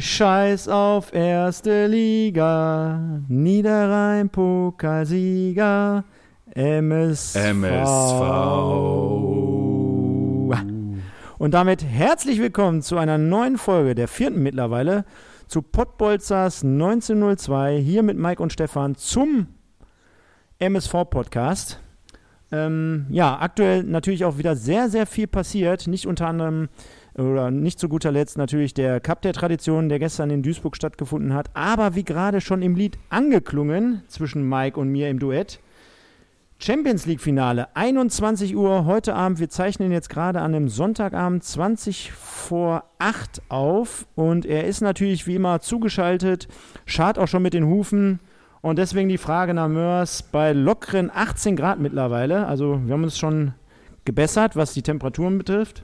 Scheiß auf erste Liga. Niederrhein Pokalsieger. MSV. MSV. Und damit herzlich willkommen zu einer neuen Folge, der vierten mittlerweile, zu Pottbolzers 1902, hier mit Mike und Stefan zum MSV-Podcast. Ähm, ja, aktuell natürlich auch wieder sehr, sehr viel passiert. Nicht unter anderem oder nicht zu guter Letzt natürlich der Cup der Tradition, der gestern in Duisburg stattgefunden hat. Aber wie gerade schon im Lied angeklungen zwischen Mike und mir im Duett, Champions League Finale, 21 Uhr heute Abend. Wir zeichnen jetzt gerade an einem Sonntagabend 20 vor 8 auf und er ist natürlich wie immer zugeschaltet, schart auch schon mit den Hufen. Und deswegen die Frage nach Mörs bei lockeren 18 Grad mittlerweile. Also wir haben uns schon gebessert, was die Temperaturen betrifft.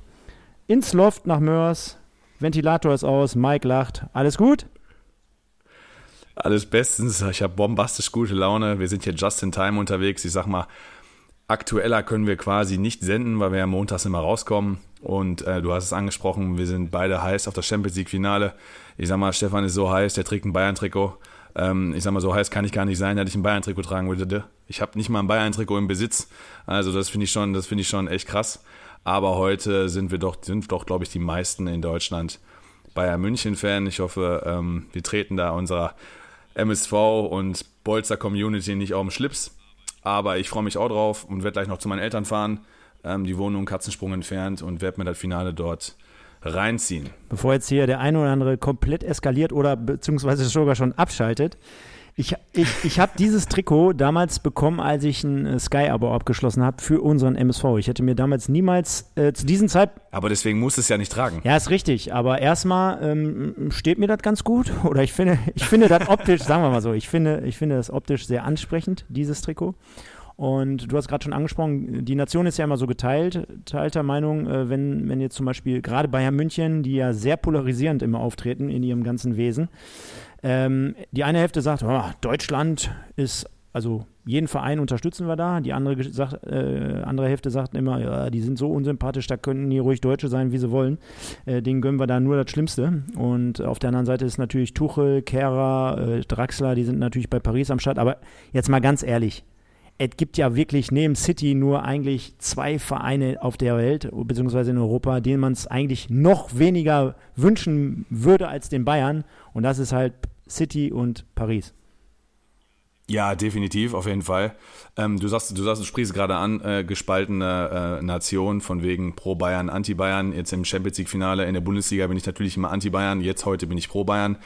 Ins Loft nach Mörs. Ventilator ist aus, Mike lacht. Alles gut? Alles bestens. Ich habe bombastisch gute Laune. Wir sind hier just in time unterwegs. Ich sag mal, aktueller können wir quasi nicht senden, weil wir ja montags immer rauskommen. Und äh, du hast es angesprochen, wir sind beide heiß auf das Champions League Finale. Ich sag mal, Stefan ist so heiß, der trägt ein Bayern-Trikot. Ähm, ich sag mal, so heiß kann ich gar nicht sein, dass ich ein Bayern-Trikot tragen würde. Ich habe nicht mal ein Bayern-Trikot im Besitz. Also das finde ich schon, ich schon echt krass. Aber heute sind wir doch, sind doch, glaube ich, die meisten in Deutschland Bayern München-Fan. Ich hoffe, ähm, wir treten da unserer MSV und Bolzer Community nicht auf den Schlips. Aber ich freue mich auch drauf und werde gleich noch zu meinen Eltern fahren. Ähm, die wohnen einen Katzensprung entfernt und werde mir das Finale dort reinziehen. Bevor jetzt hier der eine oder andere komplett eskaliert oder beziehungsweise sogar schon abschaltet. Ich, ich, ich habe dieses Trikot damals bekommen, als ich ein äh, Sky-Abo abgeschlossen habe für unseren MSV. Ich hätte mir damals niemals äh, zu diesem Zeitpunkt. Aber deswegen muss es ja nicht tragen. Ja, ist richtig. Aber erstmal ähm, steht mir das ganz gut. Oder ich finde, ich finde das optisch, sagen wir mal so, ich finde, ich finde das optisch sehr ansprechend, dieses Trikot. Und du hast gerade schon angesprochen, die Nation ist ja immer so geteilt, teilter Meinung, äh, wenn, wenn jetzt zum Beispiel gerade Bayern München, die ja sehr polarisierend immer auftreten in ihrem ganzen Wesen, ähm, die eine Hälfte sagt, oh, Deutschland ist, also jeden Verein unterstützen wir da. Die andere, sagt, äh, andere Hälfte sagt immer, ja, die sind so unsympathisch, da könnten hier ruhig Deutsche sein, wie sie wollen. Äh, denen gönnen wir da nur das Schlimmste. Und auf der anderen Seite ist natürlich Tuchel, Kehrer, äh, Draxler, die sind natürlich bei Paris am Start. Aber jetzt mal ganz ehrlich, es gibt ja wirklich neben City nur eigentlich zwei Vereine auf der Welt, beziehungsweise in Europa, denen man es eigentlich noch weniger wünschen würde als den Bayern. Und das ist halt City und Paris. Ja, definitiv, auf jeden Fall. Ähm, du sagst, du sagst, du sprichst gerade an, äh, gespaltene äh, Nation von wegen pro Bayern, anti Bayern. Jetzt im Champions League Finale in der Bundesliga bin ich natürlich immer anti Bayern. Jetzt heute bin ich pro Bayern.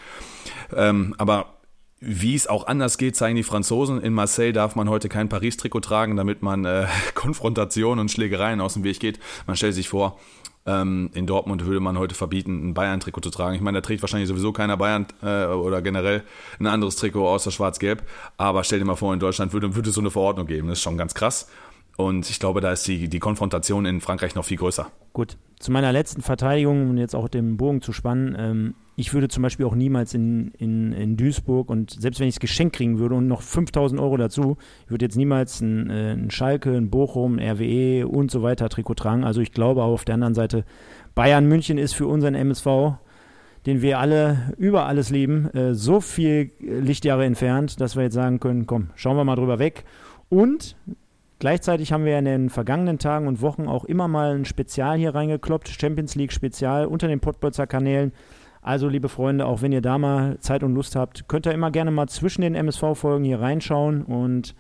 Ähm, aber wie es auch anders geht, zeigen die Franzosen. In Marseille darf man heute kein Paris-Trikot tragen, damit man äh, Konfrontationen und Schlägereien aus dem Weg geht. Man stellt sich vor, ähm, in Dortmund würde man heute verbieten, ein Bayern-Trikot zu tragen. Ich meine, da trägt wahrscheinlich sowieso keiner Bayern äh, oder generell ein anderes Trikot außer Schwarz-Gelb. Aber stell dir mal vor, in Deutschland würde, würde es so eine Verordnung geben. Das ist schon ganz krass. Und ich glaube, da ist die, die Konfrontation in Frankreich noch viel größer. Gut, zu meiner letzten Verteidigung, um jetzt auch den Bogen zu spannen, ähm, ich würde zum Beispiel auch niemals in, in, in Duisburg und selbst wenn ich es geschenkt kriegen würde und noch 5000 Euro dazu, ich würde jetzt niemals ein, äh, ein Schalke, ein Bochum, ein RWE und so weiter Trikot tragen. Also ich glaube auch auf der anderen Seite, Bayern München ist für unseren MSV, den wir alle über alles lieben, äh, so viel Lichtjahre entfernt, dass wir jetzt sagen können, komm, schauen wir mal drüber weg. Und Gleichzeitig haben wir in den vergangenen Tagen und Wochen auch immer mal ein Spezial hier reingekloppt, Champions League Spezial unter den Pottbolzer Kanälen. Also, liebe Freunde, auch wenn ihr da mal Zeit und Lust habt, könnt ihr immer gerne mal zwischen den MSV-Folgen hier reinschauen und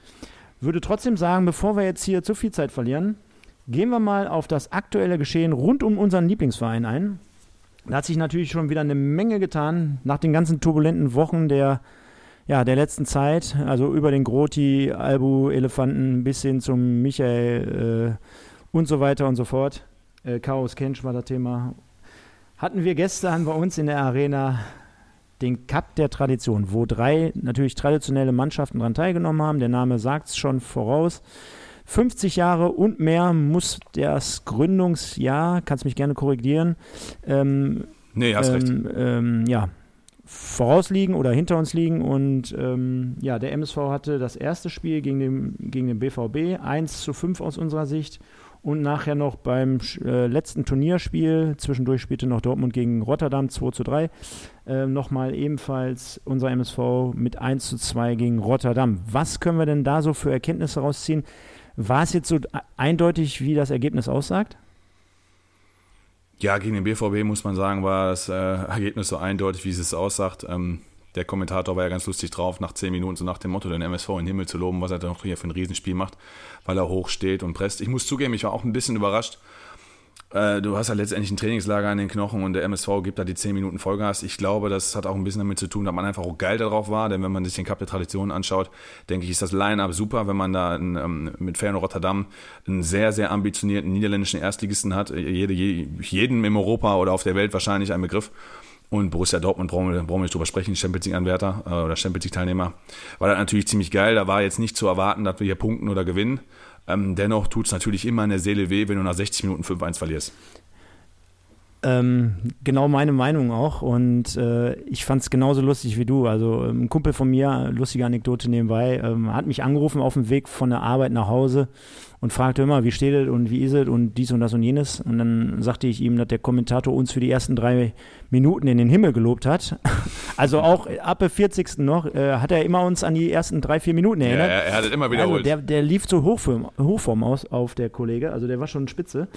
würde trotzdem sagen, bevor wir jetzt hier zu viel Zeit verlieren, gehen wir mal auf das aktuelle Geschehen rund um unseren Lieblingsverein ein. Da hat sich natürlich schon wieder eine Menge getan nach den ganzen turbulenten Wochen der, ja, der letzten Zeit. Also über den Groti, Albu, Elefanten bis hin zum Michael äh, und so weiter und so fort. Äh, Chaos Kensch war das Thema hatten wir gestern bei uns in der Arena den Cup der Tradition, wo drei natürlich traditionelle Mannschaften daran teilgenommen haben. Der Name sagt es schon voraus. 50 Jahre und mehr muss das Gründungsjahr, kannst mich gerne korrigieren, ähm, nee, hast ähm, recht. Ähm, ja, vorausliegen oder hinter uns liegen. Und ähm, ja, der MSV hatte das erste Spiel gegen den, gegen den BVB, 1 zu 5 aus unserer Sicht. Und nachher noch beim äh, letzten Turnierspiel, zwischendurch spielte noch Dortmund gegen Rotterdam 2 zu 3, äh, nochmal ebenfalls unser MSV mit 1 zu 2 gegen Rotterdam. Was können wir denn da so für Erkenntnisse rausziehen? War es jetzt so eindeutig, wie das Ergebnis aussagt? Ja, gegen den BVB muss man sagen, war das äh, Ergebnis so eindeutig, wie es aussagt. Ähm, der Kommentator war ja ganz lustig drauf, nach zehn Minuten so nach dem Motto, den MSV in den Himmel zu loben, was er doch hier für ein Riesenspiel macht, weil er hoch steht und presst. Ich muss zugeben, ich war auch ein bisschen überrascht, äh, du hast ja letztendlich ein Trainingslager an den Knochen und der MSV gibt da die 10 Minuten Vollgas. Ich glaube, das hat auch ein bisschen damit zu tun, dass man einfach auch geil darauf war, denn wenn man sich den Cup der Tradition anschaut, denke ich, ist das Line-Up super, wenn man da in, ähm, mit Feyenoord Rotterdam einen sehr, sehr ambitionierten niederländischen Erstligisten hat. Jede, jedem im Europa oder auf der Welt wahrscheinlich ein Begriff. Und Borussia Dortmund brauchen wir, brauchen wir nicht drüber sprechen, Champions League-Anwärter äh, oder Champions League-Teilnehmer. War das natürlich ziemlich geil. Da war jetzt nicht zu erwarten, dass wir hier punkten oder gewinnen. Ähm, dennoch tut es natürlich immer in der Seele weh, wenn du nach 60 Minuten 5-1 verlierst. Ähm, genau meine Meinung auch und äh, ich fand es genauso lustig wie du. Also ähm, ein Kumpel von mir, lustige Anekdote nebenbei, ähm, hat mich angerufen auf dem Weg von der Arbeit nach Hause und fragte immer, wie steht es und wie ist es und dies und das und jenes. Und dann sagte ich ihm, dass der Kommentator uns für die ersten drei Minuten in den Himmel gelobt hat. Also auch ab der 40. noch äh, hat er immer uns an die ersten drei, vier Minuten erinnert. Ja, er hat es immer wiederholt. Also der, der lief zu Hochform, Hochform aus auf der Kollege, also der war schon spitze.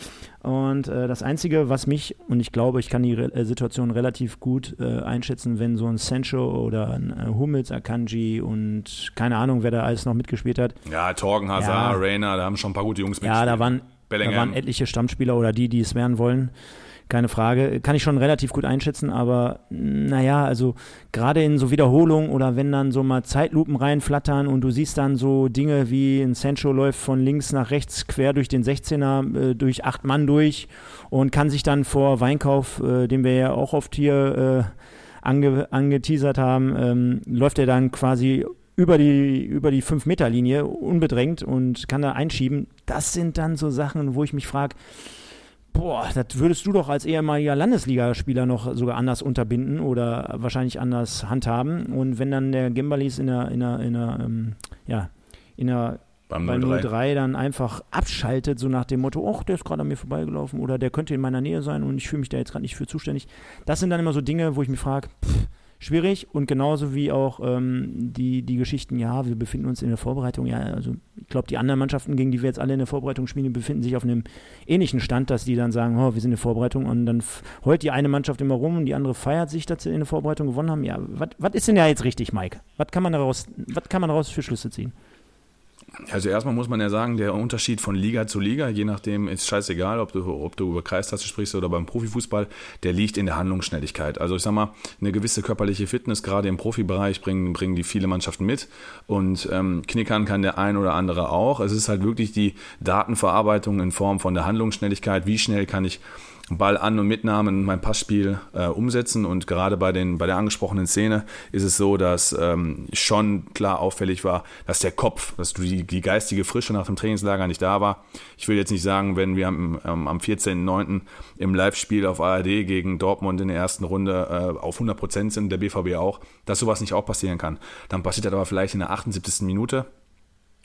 Und äh, das Einzige, was mich, und ich glaube, ich kann die Re äh, Situation relativ gut äh, einschätzen, wenn so ein Sancho oder ein äh, Hummels, Akanji und keine Ahnung, wer da alles noch mitgespielt hat. Ja, Torgen, Hazard, ja. Rainer, da haben schon ein paar gute Jungs mitgespielt. Ja, da waren, da waren etliche Stammspieler oder die, die es werden wollen keine Frage. Kann ich schon relativ gut einschätzen, aber naja, also gerade in so Wiederholungen oder wenn dann so mal Zeitlupen reinflattern und du siehst dann so Dinge wie ein Sancho läuft von links nach rechts quer durch den 16er, äh, durch acht Mann durch und kann sich dann vor Weinkauf, äh, den wir ja auch oft hier äh, ange angeteasert haben, ähm, läuft er dann quasi über die, über die 5-Meter-Linie unbedrängt und kann da einschieben. Das sind dann so Sachen, wo ich mich frage, Boah, das würdest du doch als ehemaliger Landesligaspieler noch sogar anders unterbinden oder wahrscheinlich anders handhaben. Und wenn dann der Gembalis in der, in der, in der, ähm, ja, in der Beim bei 03. 03 dann einfach abschaltet, so nach dem Motto, ach, der ist gerade an mir vorbeigelaufen oder der könnte in meiner Nähe sein und ich fühle mich da jetzt gerade nicht für zuständig. Das sind dann immer so Dinge, wo ich mich frage, schwierig und genauso wie auch ähm, die, die Geschichten, ja, wir befinden uns in der Vorbereitung, ja, also ich glaube, die anderen Mannschaften, gegen die wir jetzt alle in der Vorbereitung spielen, befinden sich auf einem ähnlichen Stand, dass die dann sagen, oh, wir sind in der Vorbereitung und dann heult die eine Mannschaft immer rum und die andere feiert sich, dass sie in der Vorbereitung gewonnen haben. Ja, was ist denn ja jetzt richtig, Mike? Was kann man daraus, was kann man daraus für Schlüsse ziehen? Also erstmal muss man ja sagen, der Unterschied von Liga zu Liga, je nachdem ist scheißegal, ob du, ob du über Kreistaste sprichst oder beim Profifußball, der liegt in der Handlungsschnelligkeit. Also ich sag mal, eine gewisse körperliche Fitness, gerade im Profibereich, bringen, bringen die viele Mannschaften mit und ähm, knickern kann der ein oder andere auch. Es ist halt wirklich die Datenverarbeitung in Form von der Handlungsschnelligkeit, wie schnell kann ich Ball an und Mitnahmen mein Passspiel äh, umsetzen. Und gerade bei, den, bei der angesprochenen Szene ist es so, dass ähm, schon klar auffällig war, dass der Kopf, dass die, die geistige Frische nach dem Trainingslager nicht da war. Ich will jetzt nicht sagen, wenn wir am, ähm, am 14.09. im Live-Spiel auf ARD gegen Dortmund in der ersten Runde äh, auf 100 Prozent sind, der BVB auch, dass sowas nicht auch passieren kann. Dann passiert das aber vielleicht in der 78. Minute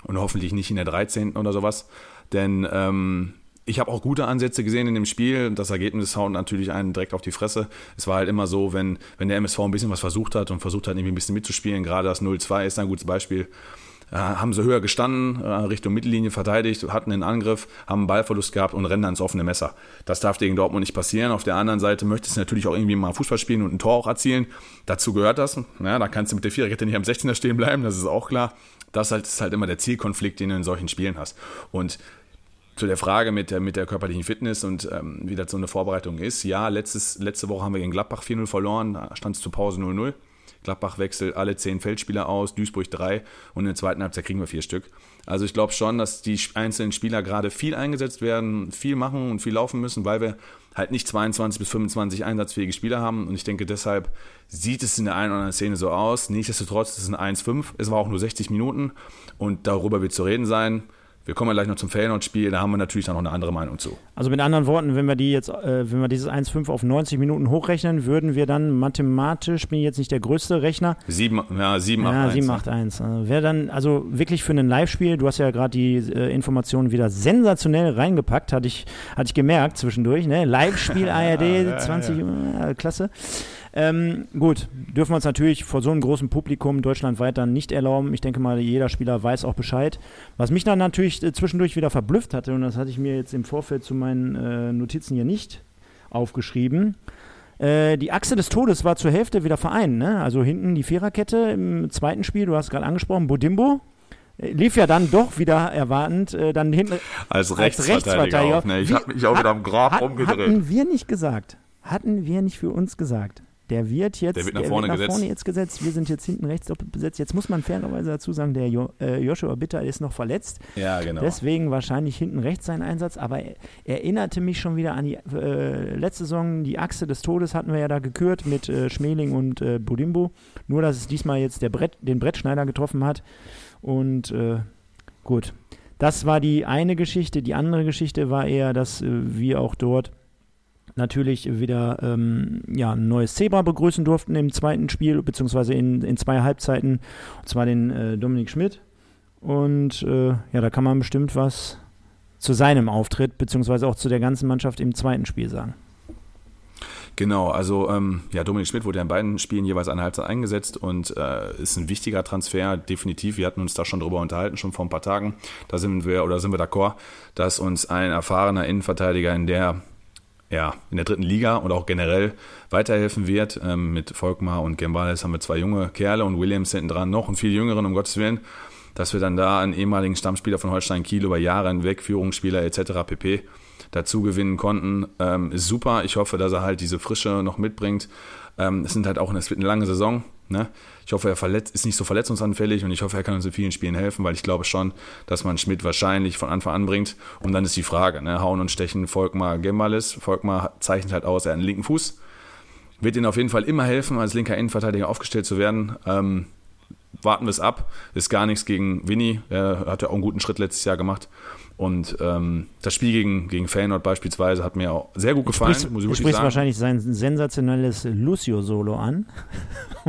und hoffentlich nicht in der 13. oder sowas. Denn ähm, ich habe auch gute Ansätze gesehen in dem Spiel. Das Ergebnis haut natürlich einen direkt auf die Fresse. Es war halt immer so, wenn, wenn der MSV ein bisschen was versucht hat und versucht hat, irgendwie ein bisschen mitzuspielen, gerade das 0-2 ist ein gutes Beispiel, äh, haben sie höher gestanden, äh, Richtung Mittellinie verteidigt, hatten einen Angriff, haben einen Ballverlust gehabt und rennen dann ins offene Messer. Das darf gegen Dortmund nicht passieren. Auf der anderen Seite möchtest du natürlich auch irgendwie mal Fußball spielen und ein Tor auch erzielen. Dazu gehört das. Ja, da kannst du mit der Viererkette nicht am 16er stehen bleiben, das ist auch klar. Das ist halt immer der Zielkonflikt, den du in solchen Spielen hast. Und zu der Frage mit der, mit der körperlichen Fitness und ähm, wie das so eine Vorbereitung ist. Ja, letztes, letzte Woche haben wir gegen Gladbach 4-0 verloren, da stand es zur Pause 0-0. Gladbach wechselt alle zehn Feldspieler aus, Duisburg drei und in der zweiten Halbzeit kriegen wir vier Stück. Also ich glaube schon, dass die einzelnen Spieler gerade viel eingesetzt werden, viel machen und viel laufen müssen, weil wir halt nicht 22 bis 25 einsatzfähige Spieler haben. Und ich denke, deshalb sieht es in der einen oder anderen Szene so aus. Nichtsdestotrotz ist es ein 1-5. Es war auch nur 60 Minuten und darüber wird zu reden sein. Wir kommen ja gleich noch zum Feyenoord-Spiel, da haben wir natürlich dann noch eine andere Meinung zu. Also mit anderen Worten, wenn wir die jetzt, äh, wenn wir dieses 1,5 auf 90 Minuten hochrechnen, würden wir dann mathematisch, bin ich jetzt nicht der größte Rechner. 7, ja, 7, 8, ja, 1. 7, 8, 1. Also Wäre dann, also wirklich für ein Live-Spiel, du hast ja gerade die äh, Informationen wieder sensationell reingepackt, hatte ich, hatte ich gemerkt zwischendurch, ne? Live-Spiel ARD, 20, äh, klasse. Ähm, gut, dürfen wir uns natürlich vor so einem großen Publikum deutschlandweit dann nicht erlauben. Ich denke mal, jeder Spieler weiß auch Bescheid. Was mich dann natürlich äh, zwischendurch wieder verblüfft hatte, und das hatte ich mir jetzt im Vorfeld zu meinen äh, Notizen hier nicht aufgeschrieben, äh, die Achse des Todes war zur Hälfte wieder vereint. Ne? Also hinten die Viererkette im zweiten Spiel, du hast gerade angesprochen, Bodimbo, äh, lief ja dann doch wieder erwartend, äh, dann hinten als Rechtsverteidiger. Als Rechtsverteidiger. Auch, ne? Ich habe mich auch wieder am Grab hat, rumgedreht. Hatten wir nicht gesagt, hatten wir nicht für uns gesagt, der wird jetzt der wird nach, vorne, wird nach gesetzt. vorne, jetzt gesetzt. Wir sind jetzt hinten rechts besetzt. Jetzt muss man fairerweise dazu sagen, der jo, äh, Joshua Bitter ist noch verletzt. Ja, genau. Deswegen wahrscheinlich hinten rechts sein Einsatz. Aber er, erinnerte mich schon wieder an die äh, letzte Saison. Die Achse des Todes hatten wir ja da gekürt mit äh, Schmeling und äh, Budimbo. Nur, dass es diesmal jetzt der Brett, den Brettschneider getroffen hat. Und äh, gut. Das war die eine Geschichte. Die andere Geschichte war eher, dass äh, wir auch dort natürlich wieder ähm, ja, ein neues Zebra begrüßen durften im zweiten Spiel, beziehungsweise in, in zwei Halbzeiten, und zwar den äh, Dominik Schmidt. Und äh, ja, da kann man bestimmt was zu seinem Auftritt, beziehungsweise auch zu der ganzen Mannschaft im zweiten Spiel sagen. Genau, also ähm, ja, Dominik Schmidt wurde ja in beiden Spielen jeweils eine Halbzeit eingesetzt und äh, ist ein wichtiger Transfer, definitiv. Wir hatten uns da schon drüber unterhalten, schon vor ein paar Tagen. Da sind wir oder sind wir d'accord, dass uns ein erfahrener Innenverteidiger in der ja, in der dritten Liga und auch generell weiterhelfen wird. Ähm, mit Volkmar und Gembales haben wir zwei junge Kerle und Williams hinten dran noch und viel jüngeren, um Gottes Willen. Dass wir dann da einen ehemaligen Stammspieler von Holstein Kiel über Jahre hinweg, Führungsspieler etc. pp. dazu gewinnen konnten, ähm, ist super. Ich hoffe, dass er halt diese Frische noch mitbringt. Ähm, es sind halt auch, es wird eine lange Saison. Ne? Ich hoffe, er verletzt, ist nicht so verletzungsanfällig und ich hoffe, er kann uns in vielen Spielen helfen, weil ich glaube schon, dass man Schmidt wahrscheinlich von Anfang an bringt. Und dann ist die Frage, ne? hauen und stechen Volkmar Gembalis. Volkmar zeichnet halt aus, er hat einen linken Fuß. Wird ihnen auf jeden Fall immer helfen, als linker Innenverteidiger aufgestellt zu werden. Ähm, warten wir es ab. Ist gar nichts gegen Winnie. Er hat ja auch einen guten Schritt letztes Jahr gemacht. Und ähm, das Spiel gegen, gegen Feyenoord beispielsweise hat mir auch sehr gut gefallen, sprichst, muss ich wirklich sagen. wahrscheinlich sein sensationelles Lucio-Solo an.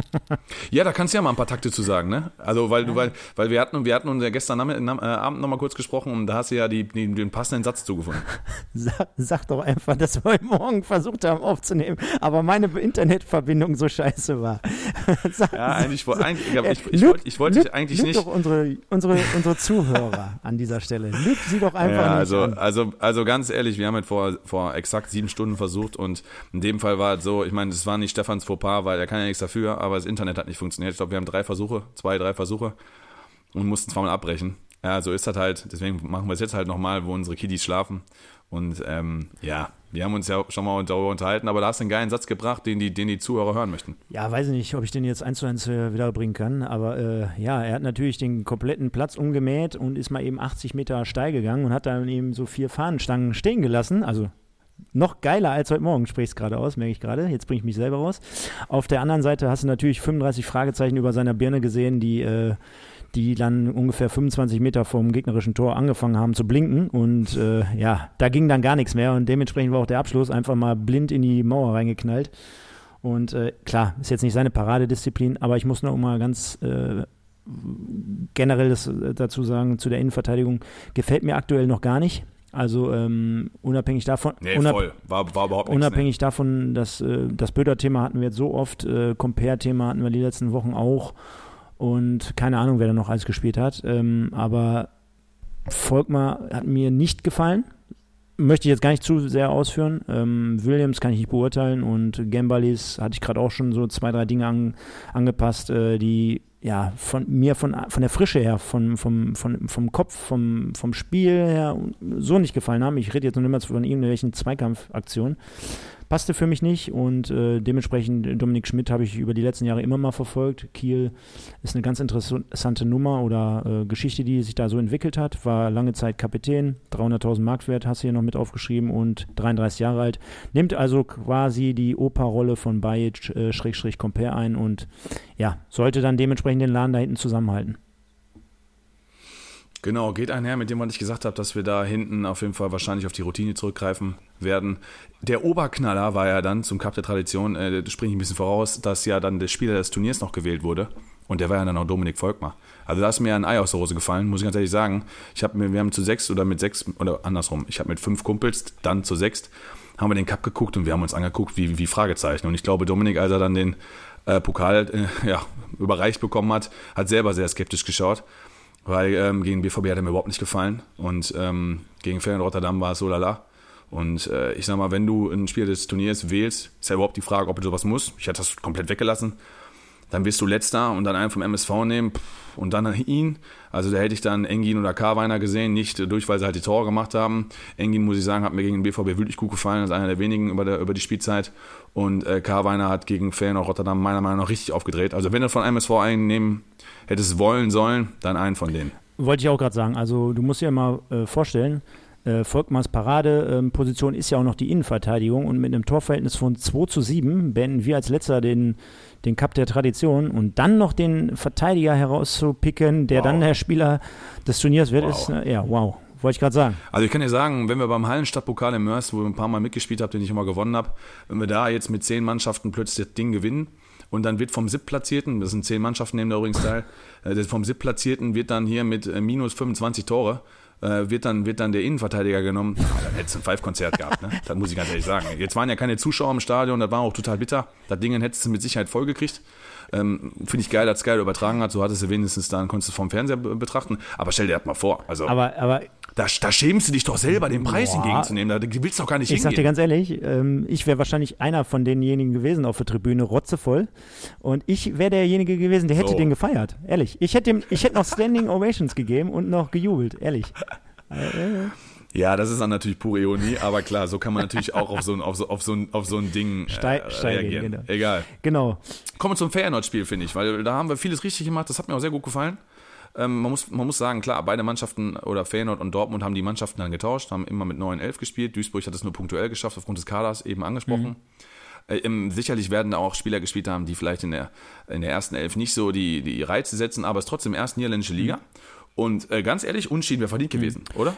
ja, da kannst du ja mal ein paar Takte zu sagen, ne? Also, weil, ja. du, weil, weil wir hatten, wir hatten uns ja gestern äh, Abend nochmal kurz gesprochen und da hast du ja die, die, den passenden Satz zugefunden. Sag, sag doch einfach, dass wir heute Morgen versucht haben aufzunehmen, aber meine Internetverbindung so scheiße war. sag, ja, eigentlich, sag, eigentlich ich, ich, ich, wollte, ich wollte eigentlich nicht. doch unsere, unsere, unsere Zuhörer an dieser Stelle. Lüg sie doch einfach ja, also, an. also, also ganz ehrlich, wir haben halt vor, vor exakt sieben Stunden versucht und in dem Fall war es so, ich meine, es war nicht Stefans Fauxpas, weil er kann ja nichts dafür, aber das Internet hat nicht funktioniert. Ich glaube, wir haben drei Versuche, zwei, drei Versuche und mussten zweimal abbrechen. Ja, so ist das halt. Deswegen machen wir es jetzt halt nochmal, wo unsere Kiddies schlafen. Und ähm, ja, wir haben uns ja schon mal darüber unterhalten, aber da hast du einen geilen Satz gebracht, den die, den die Zuhörer hören möchten. Ja, weiß ich nicht, ob ich den jetzt eins zu eins äh, wiederbringen kann, aber äh, ja, er hat natürlich den kompletten Platz umgemäht und ist mal eben 80 Meter steil gegangen und hat dann eben so vier Fahnenstangen stehen gelassen, also noch geiler als heute Morgen, sprichst gerade aus, merke ich gerade. Jetzt bringe ich mich selber raus. Auf der anderen Seite hast du natürlich 35 Fragezeichen über seiner Birne gesehen, die äh, die dann ungefähr 25 Meter vom gegnerischen Tor angefangen haben zu blinken. Und äh, ja, da ging dann gar nichts mehr. Und dementsprechend war auch der Abschluss einfach mal blind in die Mauer reingeknallt. Und äh, klar, ist jetzt nicht seine Paradedisziplin, aber ich muss noch mal ganz äh, generell das, äh, dazu sagen, zu der Innenverteidigung gefällt mir aktuell noch gar nicht. Also ähm, unabhängig davon, nee, unab voll. War, war überhaupt unabhängig nichts, nee. davon, dass äh, das Böder-Thema hatten wir jetzt so oft, äh, Compare-Thema hatten wir die letzten Wochen auch und keine Ahnung, wer da noch alles gespielt hat. Ähm, aber Volkmar hat mir nicht gefallen. Möchte ich jetzt gar nicht zu sehr ausführen. Ähm, Williams kann ich nicht beurteilen und Gembalis hatte ich gerade auch schon so zwei, drei Dinge an, angepasst, äh, die ja, von mir, von, von der Frische her, von, vom, von, vom Kopf, vom, vom Spiel her so nicht gefallen haben. Ich rede jetzt noch nicht mal von irgendwelchen Zweikampfaktionen passte für mich nicht und äh, dementsprechend Dominik Schmidt habe ich über die letzten Jahre immer mal verfolgt. Kiel ist eine ganz interessante Nummer oder äh, Geschichte, die sich da so entwickelt hat. War lange Zeit Kapitän, 300.000 Marktwert hast du hier noch mit aufgeschrieben und 33 Jahre alt. Nimmt also quasi die Opa-Rolle von Bajic äh, ein und ja, sollte dann dementsprechend den Laden da hinten zusammenhalten. Genau, geht einher mit dem, was ich gesagt habe, dass wir da hinten auf jeden Fall wahrscheinlich auf die Routine zurückgreifen werden. Der Oberknaller war ja dann zum Cup der Tradition, äh, da springe ich ein bisschen voraus, dass ja dann der Spieler des Turniers noch gewählt wurde. Und der war ja dann auch Dominik Volkmar. Also da ist mir ein Ei aus der Hose gefallen, muss ich ganz ehrlich sagen. Ich mir, wir haben zu sechs oder mit sechs, oder andersrum, ich habe mit fünf Kumpels, dann zu sechs, haben wir den Cup geguckt und wir haben uns angeguckt wie, wie Fragezeichen. Und ich glaube, Dominik, als er dann den äh, Pokal äh, ja, überreicht bekommen hat, hat selber sehr skeptisch geschaut weil ähm, gegen BVB hat er mir überhaupt nicht gefallen und ähm, gegen Feyenoord Rotterdam war es so lala. Und äh, ich sag mal, wenn du ein Spiel des Turniers wählst, ist ja überhaupt die Frage, ob du sowas musst. Ich hätte das komplett weggelassen. Dann wirst du letzter und dann einen vom MSV nehmen und dann ihn. Also da hätte ich dann Engin oder Karweiner gesehen, nicht durch, weil sie halt die Tore gemacht haben. Engin, muss ich sagen, hat mir gegen den BVB wirklich gut gefallen, als einer der wenigen über, der, über die Spielzeit. Und äh, Karweiner hat gegen Feyenoord Rotterdam meiner Meinung nach richtig aufgedreht. Also wenn du von MSV einen nehmen hättest wollen sollen, dann einen von denen. Wollte ich auch gerade sagen. Also du musst dir mal äh, vorstellen, äh, Volkmars Paradeposition ist ja auch noch die Innenverteidigung und mit einem Torverhältnis von 2 zu 7 beenden wir als letzter den, den Cup der Tradition und dann noch den Verteidiger herauszupicken, der wow. dann der Spieler des Turniers wird, wow. ist, äh, ja, wow. Wollte ich gerade sagen. Also ich kann dir sagen, wenn wir beim Hallenstadtpokal im Mörs, wo wir ein paar Mal mitgespielt haben, den ich immer gewonnen habe, wenn wir da jetzt mit zehn Mannschaften plötzlich das Ding gewinnen, und dann wird vom SIP-Platzierten, das sind zehn Mannschaften neben der übrigens teil, vom SIP-Platzierten wird dann hier mit äh, minus 25 Tore äh, wird, dann, wird dann der Innenverteidiger genommen. Ja, dann hättest du ein Five-Konzert gehabt, ne? Das muss ich ganz ehrlich sagen. Jetzt waren ja keine Zuschauer im Stadion, das war auch total bitter. Das Ding hättest du mit Sicherheit vollgekriegt. Ähm, Finde ich geil, dass Sky übertragen hat, so hattest du wenigstens dann, konntest du vom Fernseher betrachten. Aber stell dir das mal vor. Also, aber, aber da, da schämst du dich doch selber, den Preis Boah. entgegenzunehmen. Da willst du doch gar nicht Ich hingehen. sag dir ganz ehrlich, ähm, ich wäre wahrscheinlich einer von denjenigen gewesen auf der Tribüne, rotzevoll. Und ich wäre derjenige gewesen, der hätte so. den gefeiert. Ehrlich. Ich hätte, dem, ich hätte noch Standing Ovations gegeben und noch gejubelt. Ehrlich. Ja, das ist dann natürlich pure Ironie, aber klar, so kann man natürlich auch auf so ein, auf so, auf so ein, auf so ein Ding äh, Steil, reagieren. Genau. Egal. Genau. Kommen wir zum Feyenoord-Spiel, finde ich, weil da haben wir vieles richtig gemacht, das hat mir auch sehr gut gefallen. Ähm, man, muss, man muss sagen, klar, beide Mannschaften oder Feyenoord und Dortmund haben die Mannschaften dann getauscht, haben immer mit 9-11 gespielt. Duisburg hat es nur punktuell geschafft, aufgrund des Kaders eben angesprochen. Mhm. Äh, sicherlich werden da auch Spieler gespielt haben, die vielleicht in der, in der ersten Elf nicht so die, die Reize setzen, aber es ist trotzdem erst niederländische Liga. Mhm. Und äh, ganz ehrlich, Unschieden wäre verdient mhm. gewesen, oder?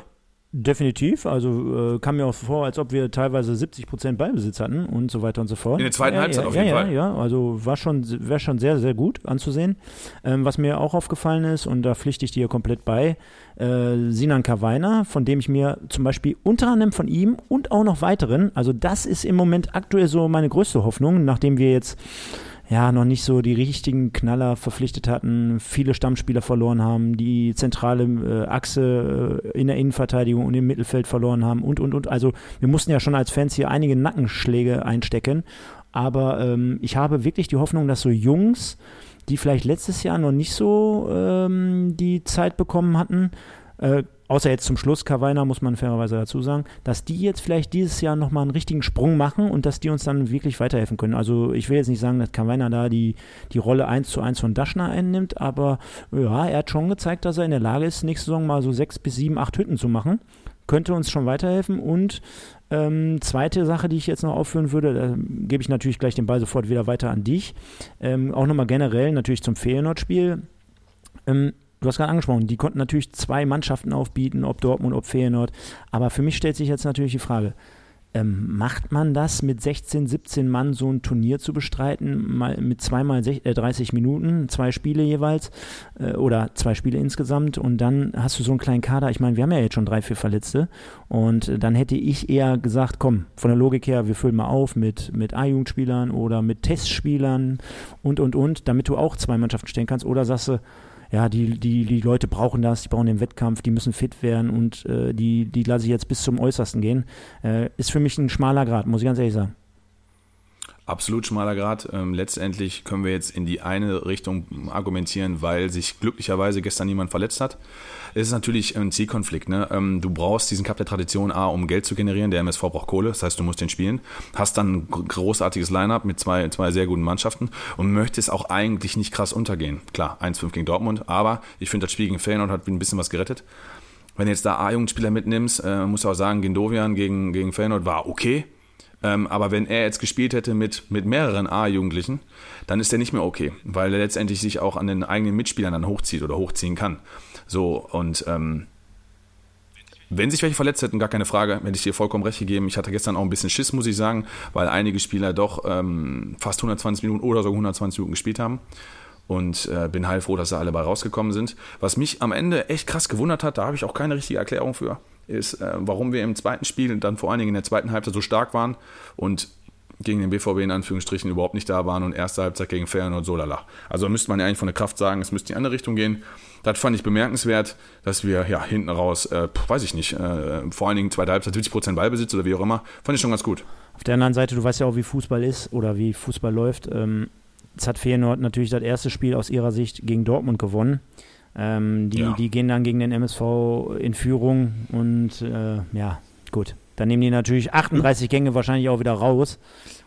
Definitiv, also äh, kam mir auch vor, als ob wir teilweise 70 Prozent Ballbesitz hatten und so weiter und so fort. In der zweiten ja, Halbzeit ja, auf jeden ja, Fall. Ja, ja, also war schon, wäre schon sehr, sehr gut anzusehen. Ähm, was mir auch aufgefallen ist, und da pflichte ich dir komplett bei, äh, Sinan Kawainer, von dem ich mir zum Beispiel unter anderem von ihm und auch noch weiteren, also das ist im Moment aktuell so meine größte Hoffnung, nachdem wir jetzt ja, noch nicht so die richtigen Knaller verpflichtet hatten, viele Stammspieler verloren haben, die zentrale äh, Achse äh, in der Innenverteidigung und im Mittelfeld verloren haben und, und, und. Also wir mussten ja schon als Fans hier einige Nackenschläge einstecken. Aber ähm, ich habe wirklich die Hoffnung, dass so Jungs, die vielleicht letztes Jahr noch nicht so ähm, die Zeit bekommen hatten, äh, außer jetzt zum Schluss Kawainer, muss man fairerweise dazu sagen, dass die jetzt vielleicht dieses Jahr nochmal einen richtigen Sprung machen und dass die uns dann wirklich weiterhelfen können. Also ich will jetzt nicht sagen, dass Kawainer da die, die Rolle 1 zu 1 von Daschner einnimmt, aber ja, er hat schon gezeigt, dass er in der Lage ist, nächste Saison mal so sechs bis sieben, acht Hütten zu machen. Könnte uns schon weiterhelfen und ähm, zweite Sache, die ich jetzt noch aufführen würde, da gebe ich natürlich gleich den Ball sofort wieder weiter an dich. Ähm, auch nochmal generell natürlich zum Feyenoord-Spiel. Ähm, du hast gerade angesprochen, die konnten natürlich zwei Mannschaften aufbieten, ob Dortmund, ob Feyenoord. Aber für mich stellt sich jetzt natürlich die Frage, ähm, macht man das mit 16, 17 Mann so ein Turnier zu bestreiten, mal mit zweimal äh, 30 Minuten, zwei Spiele jeweils äh, oder zwei Spiele insgesamt und dann hast du so einen kleinen Kader. Ich meine, wir haben ja jetzt schon drei, vier Verletzte und äh, dann hätte ich eher gesagt, komm, von der Logik her, wir füllen mal auf mit, mit A-Jugendspielern oder mit Testspielern und, und, und, damit du auch zwei Mannschaften stellen kannst oder sagst du, ja, die, die, die Leute brauchen das, die brauchen den Wettkampf, die müssen fit werden und äh, die, die lasse ich jetzt bis zum Äußersten gehen, äh, ist für mich ein schmaler Grad, muss ich ganz ehrlich sagen. Absolut schmaler Grad. Ähm, letztendlich können wir jetzt in die eine Richtung argumentieren, weil sich glücklicherweise gestern niemand verletzt hat. Es ist natürlich ein Zielkonflikt. Ne? Ähm, du brauchst diesen Cup der Tradition A, um Geld zu generieren. Der MSV braucht Kohle, das heißt, du musst den spielen. Hast dann ein großartiges Line-Up mit zwei, zwei sehr guten Mannschaften und möchtest auch eigentlich nicht krass untergehen. Klar, 1-5 gegen Dortmund, aber ich finde, das Spiel gegen Feyenoord hat ein bisschen was gerettet. Wenn du jetzt da A-Jugendspieler mitnimmst, äh, muss auch sagen, Gendovian gegen, gegen Feyenoord war okay ähm, aber wenn er jetzt gespielt hätte mit, mit mehreren A-Jugendlichen, dann ist er nicht mehr okay, weil er letztendlich sich auch an den eigenen Mitspielern dann hochzieht oder hochziehen kann. So, und ähm, wenn sich welche verletzt hätten, gar keine Frage, hätte ich dir vollkommen recht gegeben. Ich hatte gestern auch ein bisschen Schiss, muss ich sagen, weil einige Spieler doch ähm, fast 120 Minuten oder sogar 120 Minuten gespielt haben. Und äh, bin heilfroh, dass sie alle bei rausgekommen sind. Was mich am Ende echt krass gewundert hat, da habe ich auch keine richtige Erklärung für ist, äh, warum wir im zweiten Spiel und dann vor allen Dingen in der zweiten Halbzeit so stark waren und gegen den BVB in Anführungsstrichen überhaupt nicht da waren und erste Halbzeit gegen Feyenoord so lala. Also müsste man ja eigentlich von der Kraft sagen, es müsste in die andere Richtung gehen. Das fand ich bemerkenswert, dass wir ja hinten raus, äh, weiß ich nicht, äh, vor allen Dingen zweite Halbzeit 70% Ballbesitz oder wie auch immer, fand ich schon ganz gut. Auf der anderen Seite, du weißt ja auch, wie Fußball ist oder wie Fußball läuft. Ähm, jetzt hat Feyenoord natürlich das erste Spiel aus ihrer Sicht gegen Dortmund gewonnen. Ähm, die, ja. die gehen dann gegen den MSV in Führung und äh, ja, gut. Dann nehmen die natürlich 38 Gänge wahrscheinlich auch wieder raus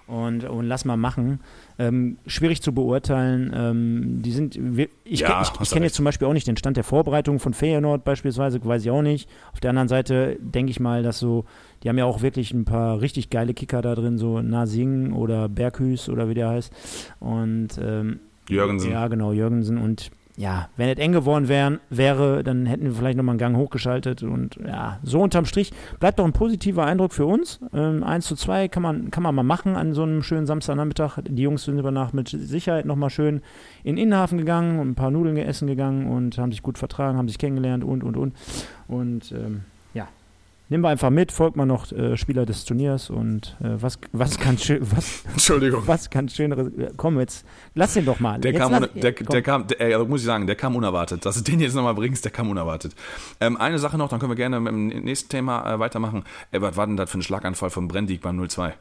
und, und lass mal machen. Ähm, schwierig zu beurteilen. Ähm, die sind, ich, ja, ich, ich kenne jetzt zum Beispiel auch nicht den Stand der Vorbereitung von Feyenoord beispielsweise, weiß ich auch nicht. Auf der anderen Seite denke ich mal, dass so, die haben ja auch wirklich ein paar richtig geile Kicker da drin, so Nasing oder Berghüs oder wie der heißt. Und ähm, Jürgensen. Ja, genau, Jürgensen und ja, wenn es eng geworden wären, wäre, dann hätten wir vielleicht nochmal einen Gang hochgeschaltet und ja, so unterm Strich bleibt doch ein positiver Eindruck für uns. Ähm, 1 zu 2 kann man, kann man mal machen an so einem schönen Samstagnachmittag. Die Jungs sind über Nacht mit Sicherheit nochmal schön in den Innenhafen gegangen und ein paar Nudeln gegessen gegangen und haben sich gut vertragen, haben sich kennengelernt und, und, und. Und ähm, Nehmen wir einfach mit, folgt mal noch äh, Spieler des Turniers und äh, was, was kann schön, was, Entschuldigung. was kann schöneres, komm jetzt, lass den doch mal. Der jetzt kam, lass, der, der kam, der, äh, muss ich sagen, der kam unerwartet. Dass du den jetzt nochmal bringst, der kam unerwartet. Ähm, eine Sache noch, dann können wir gerne mit dem nächsten Thema äh, weitermachen. Ey, was war denn das für ein Schlaganfall von Brendig beim 0-2?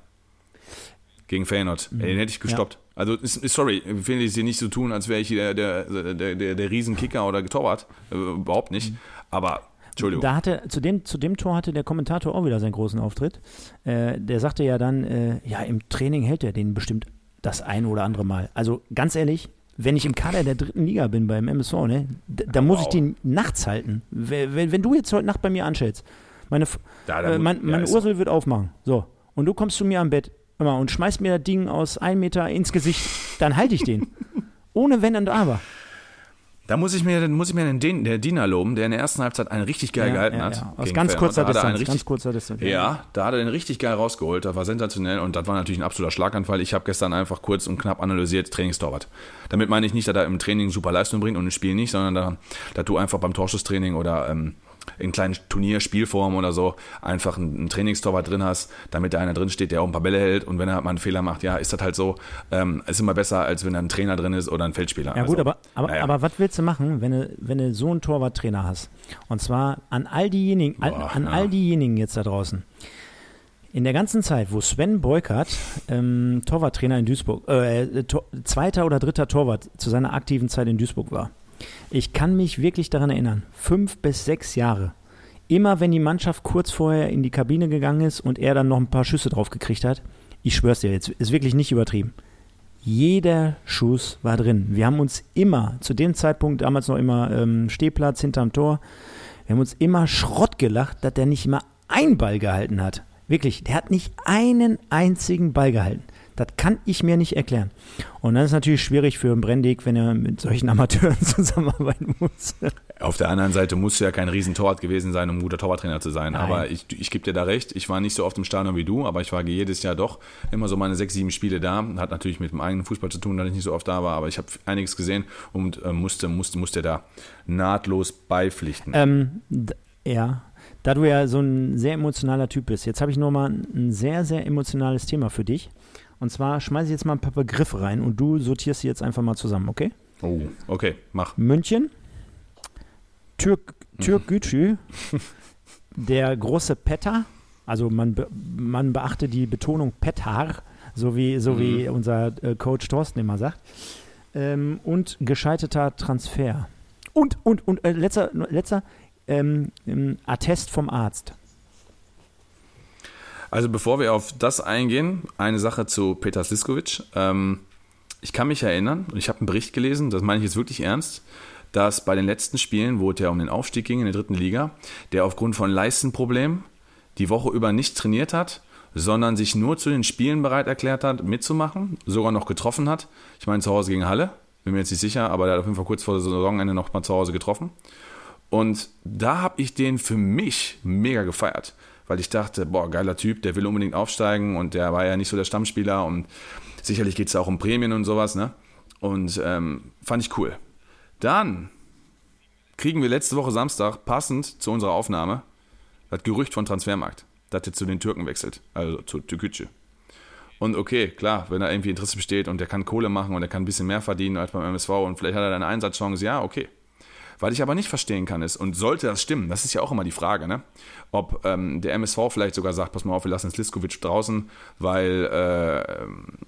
Gegen Feyenoord. Mhm. Ey, den hätte ich gestoppt. Ja. Also, sorry, ich will es hier nicht so tun, als wäre ich der, der, der, der, der Riesenkicker oder Torwart. Äh, überhaupt nicht. Mhm. Aber Entschuldigung. Da hatte, zu dem, zu dem Tor hatte der Kommentator auch wieder seinen großen Auftritt. Äh, der sagte ja dann, äh, ja, im Training hält er den bestimmt das ein oder andere Mal. Also ganz ehrlich, wenn ich im Kader der dritten Liga bin beim MSV, ne, da, da muss wow. ich den nachts halten. Wenn, wenn, du jetzt heute Nacht bei mir anschältst, meine, da, da, äh, mein, meine ja, Ursel wird aufmachen. So. Und du kommst zu mir am Bett immer und schmeißt mir das Ding aus einem Meter ins Gesicht, dann halte ich den. Ohne Wenn und Aber. Da muss ich mir, muss ich mir den, der Diener loben, der in der ersten Halbzeit einen richtig geil ja, gehalten ja, hat. Ja. Aus ganz kurzer, Distanz, richtig, ganz kurzer Distanz. Ja, da hat er den richtig geil rausgeholt. Das war sensationell und das war natürlich ein absoluter Schlaganfall. Ich habe gestern einfach kurz und knapp analysiert Trainingstorwart. Damit meine ich nicht, dass er im Training super Leistung bringt und im Spiel nicht, sondern da, dass du einfach beim Torschusstraining oder ähm, in kleinen Turnierspielformen oder so einfach einen, Trainingstorwart drin hast, damit da einer drin steht, der auch ein paar Bälle hält und wenn er mal einen Fehler macht, ja, ist das halt so. Ähm, ist immer besser, als wenn da ein Trainer drin ist oder ein Feldspieler. Ja gut, also, aber, aber, ja. aber was willst du machen, wenn du, wenn du so einen Torwarttrainer hast? Und zwar an all diejenigen, Boah, an, an all diejenigen jetzt da draußen. In der ganzen Zeit, wo Sven Beukert ähm, Torwarttrainer in Duisburg, äh, Tor, zweiter oder dritter Torwart zu seiner aktiven Zeit in Duisburg war, ich kann mich wirklich daran erinnern, fünf bis sechs Jahre. Immer wenn die Mannschaft kurz vorher in die Kabine gegangen ist und er dann noch ein paar Schüsse drauf gekriegt hat, ich schwör's dir jetzt, ist wirklich nicht übertrieben. Jeder Schuss war drin. Wir haben uns immer, zu dem Zeitpunkt damals noch immer ähm, Stehplatz hinterm Tor, wir haben uns immer Schrott gelacht, dass der nicht mal einen Ball gehalten hat. Wirklich, der hat nicht einen einzigen Ball gehalten. Das kann ich mir nicht erklären. Und dann ist es natürlich schwierig für einen Brendig, wenn er mit solchen Amateuren zusammenarbeiten muss. Auf der anderen Seite musst du ja kein Riesentorwart gewesen sein, um guter Torwarttrainer zu sein. Nein. Aber ich, ich gebe dir da recht. Ich war nicht so oft im Stadion wie du, aber ich war jedes Jahr doch immer so meine sechs, sieben Spiele da. Hat natürlich mit dem eigenen Fußball zu tun, dass ich nicht so oft da war, aber ich habe einiges gesehen und äh, musste, musste, musste da nahtlos beipflichten. Ähm, ja, da du ja so ein sehr emotionaler Typ bist, jetzt habe ich nochmal ein sehr, sehr emotionales Thema für dich. Und zwar schmeiße ich jetzt mal ein paar Begriffe rein und du sortierst sie jetzt einfach mal zusammen, okay? Oh, okay, mach. München, Türk, Türkgücü, der große Petter, also man, be, man beachte die Betonung Petar, so wie, so mhm. wie unser äh, Coach Thorsten immer sagt. Ähm, und gescheiterter Transfer. Und, und, und äh, letzter, letzter ähm, ähm, Attest vom Arzt. Also bevor wir auf das eingehen, eine Sache zu Peter Sliskovic. Ähm, ich kann mich erinnern, und ich habe einen Bericht gelesen, das meine ich jetzt wirklich ernst, dass bei den letzten Spielen, wo es ja um den Aufstieg ging in der dritten Liga, der aufgrund von Leistenproblemen die Woche über nicht trainiert hat, sondern sich nur zu den Spielen bereit erklärt hat, mitzumachen, sogar noch getroffen hat. Ich meine, zu Hause gegen Halle, bin mir jetzt nicht sicher, aber der hat auf jeden Fall kurz vor Saisonende noch mal zu Hause getroffen. Und da habe ich den für mich mega gefeiert, weil ich dachte, boah, geiler Typ, der will unbedingt aufsteigen und der war ja nicht so der Stammspieler und sicherlich geht es auch um Prämien und sowas, ne? Und ähm, fand ich cool. Dann kriegen wir letzte Woche Samstag, passend zu unserer Aufnahme, das Gerücht von Transfermarkt, dass er zu den Türken wechselt, also zu Türkücü. Und okay, klar, wenn da irgendwie Interesse besteht und der kann Kohle machen und der kann ein bisschen mehr verdienen als beim MSV und vielleicht hat er eine Einsatzchance, ja, okay. Was ich aber nicht verstehen kann ist, und sollte das stimmen, das ist ja auch immer die Frage, ne? ob ähm, der MSV vielleicht sogar sagt, pass mal auf, wir lassen Sliskovic draußen, weil äh,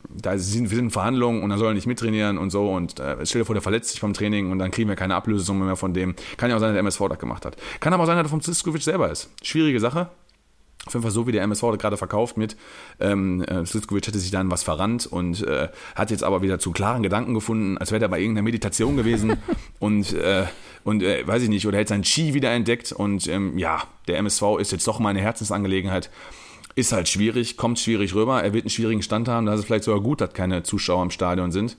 da sind, wir sind in Verhandlungen und er soll nicht mittrainieren und so und äh, stell dir vor, der verletzt sich beim Training und dann kriegen wir keine Ablösesumme mehr von dem. Kann ja auch sein, dass der MSV das gemacht hat. Kann aber auch sein, dass er vom Sliskovic selber ist. Schwierige Sache, auf jeden Fall so, wie der MSV gerade verkauft mit, ähm, äh, Slitkovic hätte sich dann was verrannt und äh, hat jetzt aber wieder zu klaren Gedanken gefunden, als wäre er bei irgendeiner Meditation gewesen und, äh, und äh, weiß ich nicht, oder hätte sein Ski wieder entdeckt und ähm, ja, der MSV ist jetzt doch mal eine Herzensangelegenheit. Ist halt schwierig, kommt schwierig rüber, er wird einen schwierigen Stand haben, da ist es vielleicht sogar gut, dass keine Zuschauer im Stadion sind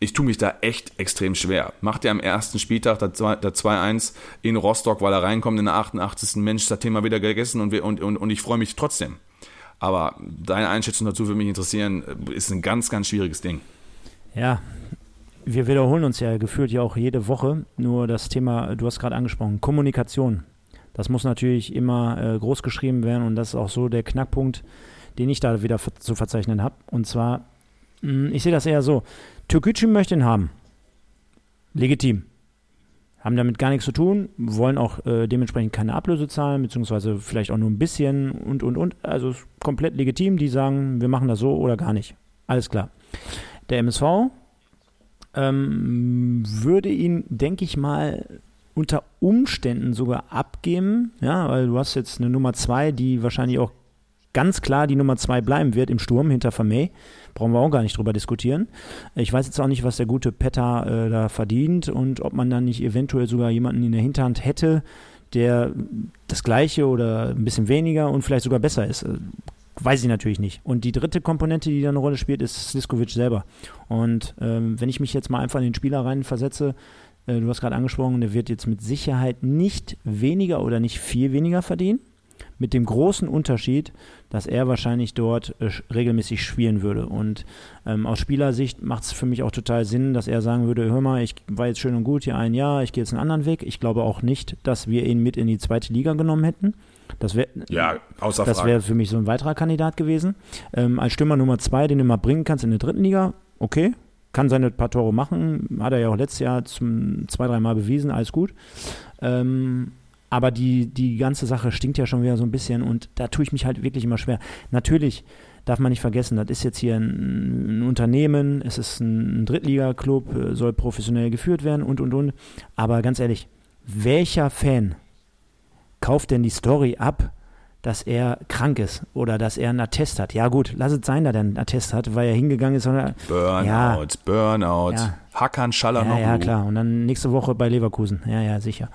ich tue mich da echt extrem schwer. Macht er am ersten Spieltag der 2-1 in Rostock, weil er reinkommt in der 88. Mensch, das Thema wieder gegessen und, und, und, und ich freue mich trotzdem. Aber deine Einschätzung dazu würde mich interessieren, ist ein ganz, ganz schwieriges Ding. Ja, wir wiederholen uns ja gefühlt ja auch jede Woche. Nur das Thema, du hast gerade angesprochen, Kommunikation. Das muss natürlich immer äh, groß geschrieben werden und das ist auch so der Knackpunkt, den ich da wieder zu verzeichnen habe. Und zwar, hm, ich sehe das eher so, Türkgücü möchte ihn haben. Legitim. Haben damit gar nichts zu tun, wollen auch äh, dementsprechend keine Ablöse zahlen, beziehungsweise vielleicht auch nur ein bisschen und, und, und. Also komplett legitim. Die sagen, wir machen das so oder gar nicht. Alles klar. Der MSV ähm, würde ihn, denke ich mal, unter Umständen sogar abgeben, ja, weil du hast jetzt eine Nummer zwei, die wahrscheinlich auch ganz klar die Nummer zwei bleiben wird im Sturm hinter Vermey. Brauchen wir auch gar nicht drüber diskutieren. Ich weiß jetzt auch nicht, was der gute Petter äh, da verdient und ob man dann nicht eventuell sogar jemanden in der Hinterhand hätte, der das gleiche oder ein bisschen weniger und vielleicht sogar besser ist. Äh, weiß ich natürlich nicht. Und die dritte Komponente, die da eine Rolle spielt, ist Sliskovic selber. Und ähm, wenn ich mich jetzt mal einfach in den Spieler rein versetze, äh, du hast gerade angesprochen, der wird jetzt mit Sicherheit nicht weniger oder nicht viel weniger verdienen mit dem großen Unterschied, dass er wahrscheinlich dort äh, regelmäßig spielen würde. Und ähm, aus Spielersicht macht es für mich auch total Sinn, dass er sagen würde, hör mal, ich war jetzt schön und gut hier ein Jahr, ich gehe jetzt einen anderen Weg. Ich glaube auch nicht, dass wir ihn mit in die zweite Liga genommen hätten. Das wäre ja, das wäre für mich so ein weiterer Kandidat gewesen. Ähm, als Stürmer Nummer zwei, den du mal bringen kannst in der dritten Liga, okay, kann seine paar Tore machen, hat er ja auch letztes Jahr zum zwei, dreimal bewiesen, alles gut. Ähm, aber die, die ganze Sache stinkt ja schon wieder so ein bisschen und da tue ich mich halt wirklich immer schwer. Natürlich darf man nicht vergessen, das ist jetzt hier ein, ein Unternehmen, es ist ein Drittliga-Club, äh, soll professionell geführt werden und und und. Aber ganz ehrlich, welcher Fan kauft denn die Story ab, dass er krank ist oder dass er einen Attest hat. Ja gut, lass es sein, dass er einen Attest hat, weil er hingegangen ist. Oder, Burnout, ja, Burnout, ja. Hackern, Schaller, Ja, ja, klar. Und dann nächste Woche bei Leverkusen. Ja, ja, sicher.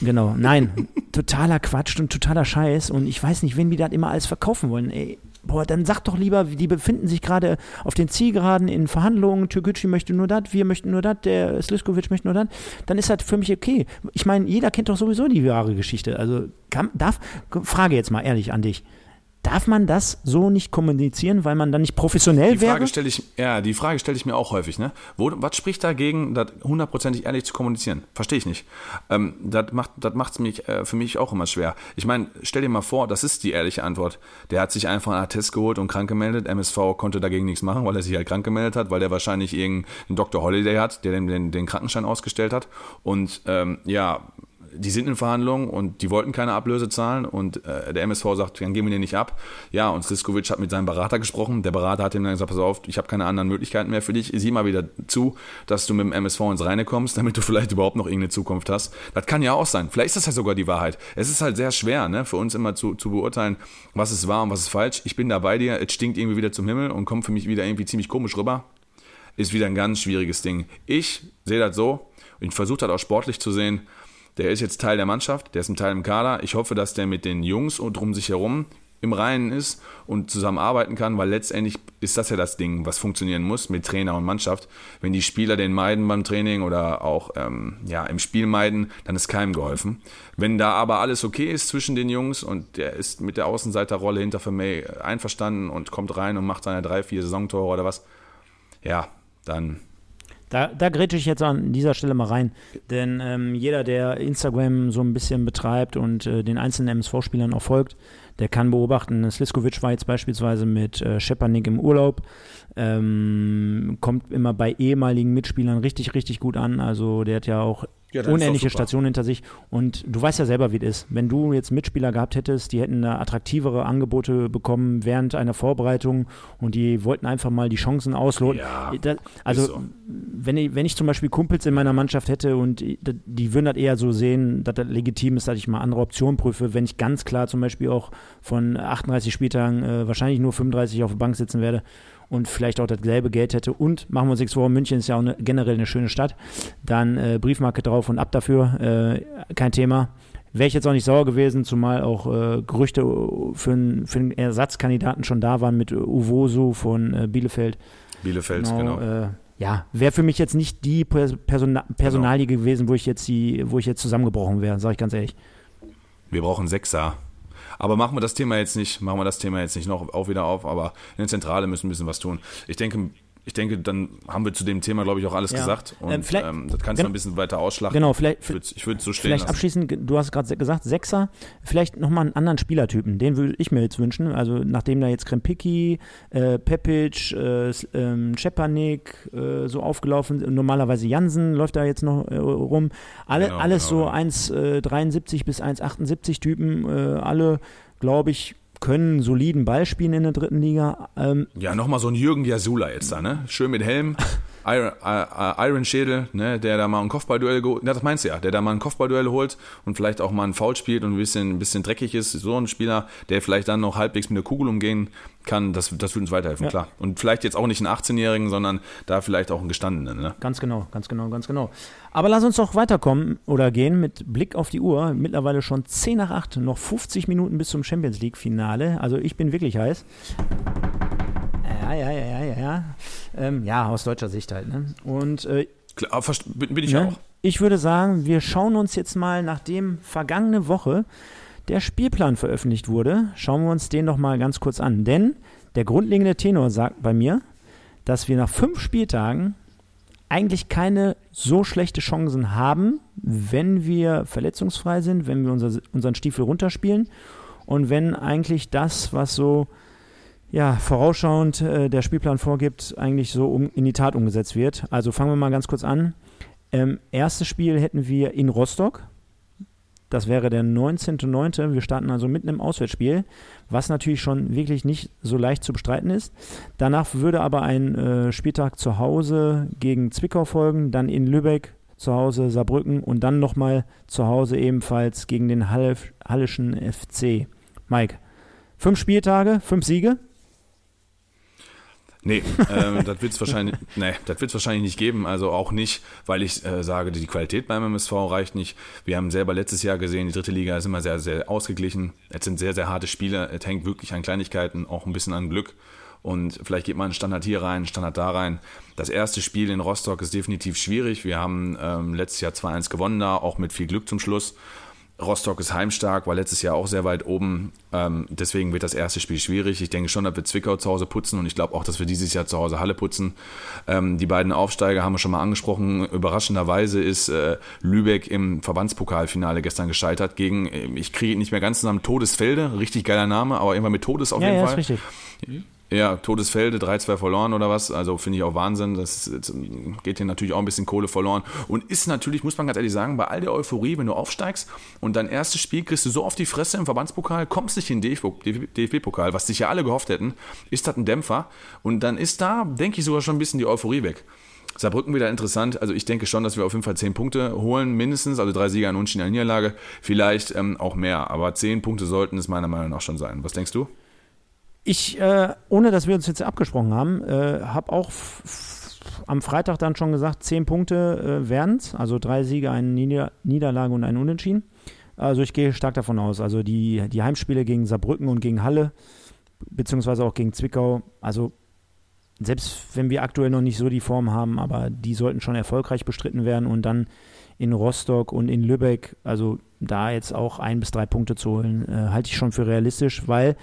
Genau. Nein, totaler Quatsch und totaler Scheiß. Und ich weiß nicht, wen die das immer alles verkaufen wollen. Ey, boah, dann sag doch lieber, die befinden sich gerade auf den Zielgeraden in Verhandlungen, Türkgücü möchte nur das, wir möchten nur das, der Sliskovic möchte nur das, dann ist das für mich okay. Ich meine, jeder kennt doch sowieso die wahre Geschichte. Also kann, darf, Frage jetzt mal ehrlich an dich. Darf man das so nicht kommunizieren, weil man dann nicht professionell die Frage wäre? Stelle ich, ja, die Frage stelle ich mir auch häufig. Ne? Wo, was spricht dagegen, das hundertprozentig ehrlich zu kommunizieren? Verstehe ich nicht. Ähm, das macht es das mich, äh, für mich auch immer schwer. Ich meine, stell dir mal vor, das ist die ehrliche Antwort. Der hat sich einfach einen Attest geholt und krank gemeldet. MSV konnte dagegen nichts machen, weil er sich halt krank gemeldet hat, weil der wahrscheinlich irgendeinen Dr. Holiday hat, der den, den, den Krankenschein ausgestellt hat. Und ähm, ja, die sind in Verhandlungen und die wollten keine Ablöse zahlen und äh, der MSV sagt, dann geben wir den nicht ab. Ja, und Sliskovic hat mit seinem Berater gesprochen. Der Berater hat ihm dann gesagt, pass auf, ich habe keine anderen Möglichkeiten mehr für dich. Sieh mal wieder zu, dass du mit dem MSV ins Reine kommst, damit du vielleicht überhaupt noch irgendeine Zukunft hast. Das kann ja auch sein. Vielleicht ist das ja sogar die Wahrheit. Es ist halt sehr schwer, ne, für uns immer zu, zu beurteilen, was ist wahr und was ist falsch. Ich bin da bei dir, es stinkt irgendwie wieder zum Himmel und kommt für mich wieder irgendwie ziemlich komisch rüber. Ist wieder ein ganz schwieriges Ding. Ich sehe das so, und versuche das auch sportlich zu sehen. Der ist jetzt Teil der Mannschaft, der ist ein Teil im Kader. Ich hoffe, dass der mit den Jungs und drum sich herum im Reinen ist und zusammenarbeiten kann, weil letztendlich ist das ja das Ding, was funktionieren muss mit Trainer und Mannschaft. Wenn die Spieler den meiden beim Training oder auch ähm, ja, im Spiel meiden, dann ist keinem geholfen. Wenn da aber alles okay ist zwischen den Jungs und der ist mit der Außenseiterrolle hinter Vermey einverstanden und kommt rein und macht seine drei, vier Saisontore oder was, ja, dann da, da grätsche ich jetzt an dieser Stelle mal rein. Denn ähm, jeder, der Instagram so ein bisschen betreibt und äh, den einzelnen MSV-Spielern auch folgt, der kann beobachten, Sliskovic war jetzt beispielsweise mit äh, Schepanik im Urlaub, ähm, kommt immer bei ehemaligen Mitspielern richtig, richtig gut an. Also der hat ja auch ja, unendliche Stationen hinter sich. Und du weißt ja selber, wie es ist. Wenn du jetzt Mitspieler gehabt hättest, die hätten attraktivere Angebote bekommen während einer Vorbereitung und die wollten einfach mal die Chancen ausloten. Ja, das, also, so. wenn, ich, wenn ich zum Beispiel Kumpels in meiner Mannschaft hätte und die würden das eher so sehen, dass das legitim ist, dass ich mal andere Optionen prüfe, wenn ich ganz klar zum Beispiel auch von 38 Spieltagen äh, wahrscheinlich nur 35 auf der Bank sitzen werde und vielleicht auch dasselbe Geld hätte und machen wir uns nichts vor, München ist ja auch eine, generell eine schöne Stadt, dann äh, Briefmarke drauf und ab dafür, äh, kein Thema. Wäre ich jetzt auch nicht sauer gewesen, zumal auch äh, Gerüchte für, ein, für einen Ersatzkandidaten schon da waren mit Uwosu von äh, Bielefeld. Bielefeld, genau. genau. Äh, ja, wäre für mich jetzt nicht die Persona Personalie genau. gewesen, wo ich jetzt die, wo ich jetzt zusammengebrochen wäre, sage ich ganz ehrlich. Wir brauchen Sechser. Aber machen wir das Thema jetzt nicht, machen wir das Thema jetzt nicht noch auch wieder auf, aber in der Zentrale müssen wir ein bisschen was tun. Ich denke, ich denke, dann haben wir zu dem Thema, glaube ich, auch alles ja. gesagt. Und ähm, ähm, das kannst du noch ein bisschen weiter ausschlachten. Genau, vielleicht. Ich würde, würde so stehen Vielleicht lassen. abschließend, du hast gerade gesagt, Sechser, vielleicht nochmal einen anderen Spielertypen. Den würde ich mir jetzt wünschen. Also, nachdem da jetzt Krempicki, äh, Pepic, äh, Schepanik äh, so aufgelaufen sind, normalerweise Jansen läuft da jetzt noch äh, rum. Alle, genau, alles genau, so ja. 1,73 äh, bis 1,78 Typen, äh, alle, glaube ich, können soliden Ball spielen in der dritten Liga. Ähm, ja, nochmal so ein Jürgen Jasula jetzt da, ne? Schön mit Helm. Iron, äh, Iron Schädel, ne, der da mal ein Kopfballduell geholt, das meinst du ja, der da mal ein Kopfballduell holt und vielleicht auch mal ein Foul spielt und ein bisschen, ein bisschen dreckig ist. So ein Spieler, der vielleicht dann noch halbwegs mit der Kugel umgehen kann, das, das würde uns weiterhelfen, ja. klar. Und vielleicht jetzt auch nicht einen 18-Jährigen, sondern da vielleicht auch einen Gestandenen. Ne? Ganz genau, ganz genau, ganz genau. Aber lass uns doch weiterkommen oder gehen mit Blick auf die Uhr. Mittlerweile schon 10 nach 8, noch 50 Minuten bis zum Champions League-Finale. Also ich bin wirklich heiß. Ja, ja, ja, ja, ja. Ähm, ja, aus deutscher Sicht halt. Ne? Und äh, Klar, bin ich ne? auch. Ich würde sagen, wir schauen uns jetzt mal, nachdem vergangene Woche der Spielplan veröffentlicht wurde, schauen wir uns den noch mal ganz kurz an. Denn der grundlegende Tenor sagt bei mir, dass wir nach fünf Spieltagen eigentlich keine so schlechte Chancen haben, wenn wir verletzungsfrei sind, wenn wir unser, unseren Stiefel runterspielen und wenn eigentlich das, was so ja, vorausschauend äh, der Spielplan vorgibt, eigentlich so um, in die Tat umgesetzt wird. Also fangen wir mal ganz kurz an. Ähm, erstes Spiel hätten wir in Rostock. Das wäre der 19.09. Wir starten also mitten im Auswärtsspiel, was natürlich schon wirklich nicht so leicht zu bestreiten ist. Danach würde aber ein äh, Spieltag zu Hause gegen Zwickau folgen, dann in Lübeck zu Hause Saarbrücken und dann nochmal zu Hause ebenfalls gegen den Halle, Hallischen FC. Mike, fünf Spieltage, fünf Siege? Nee, äh, das wird es wahrscheinlich, nee, das wird's wahrscheinlich nicht geben. Also auch nicht, weil ich äh, sage, die Qualität beim MSV reicht nicht. Wir haben selber letztes Jahr gesehen, die dritte Liga ist immer sehr, sehr ausgeglichen. Es sind sehr, sehr harte Spiele. Es hängt wirklich an Kleinigkeiten, auch ein bisschen an Glück. Und vielleicht geht man einen Standard hier rein, einen Standard da rein. Das erste Spiel in Rostock ist definitiv schwierig. Wir haben ähm, letztes Jahr 2-1 gewonnen da, auch mit viel Glück zum Schluss. Rostock ist heimstark, war letztes Jahr auch sehr weit oben. Ähm, deswegen wird das erste Spiel schwierig. Ich denke schon, dass wir Zwickau zu Hause putzen und ich glaube auch, dass wir dieses Jahr zu Hause Halle putzen. Ähm, die beiden Aufsteiger haben wir schon mal angesprochen. Überraschenderweise ist äh, Lübeck im Verbandspokalfinale gestern gescheitert gegen, äh, ich kriege nicht mehr ganz zusammen, Todesfelde. Richtig geiler Name, aber irgendwann mit Todes auf ja, jeden ja, Fall. Ist richtig. Ja, Todesfelde, 3-2 verloren oder was. Also finde ich auch Wahnsinn. Das geht hier natürlich auch ein bisschen Kohle verloren. Und ist natürlich, muss man ganz ehrlich sagen, bei all der Euphorie, wenn du aufsteigst und dein erstes Spiel kriegst du so auf die Fresse im Verbandspokal, kommst nicht in den DFB-Pokal, was sich ja alle gehofft hätten, ist das ein Dämpfer. Und dann ist da, denke ich, sogar schon ein bisschen die Euphorie weg. Saarbrücken wieder interessant. Also ich denke schon, dass wir auf jeden Fall zehn Punkte holen, mindestens. Also drei Sieger, ein Unschien, eine Niederlage. Vielleicht ähm, auch mehr. Aber zehn Punkte sollten es meiner Meinung nach schon sein. Was denkst du? Ich, äh, ohne dass wir uns jetzt abgesprochen haben, äh, habe auch am Freitag dann schon gesagt, zehn Punkte äh, werden es. Also drei Siege, eine Nieder Niederlage und ein Unentschieden. Also ich gehe stark davon aus. Also die, die Heimspiele gegen Saarbrücken und gegen Halle, beziehungsweise auch gegen Zwickau, also selbst wenn wir aktuell noch nicht so die Form haben, aber die sollten schon erfolgreich bestritten werden und dann in Rostock und in Lübeck, also da jetzt auch ein bis drei Punkte zu holen, äh, halte ich schon für realistisch, weil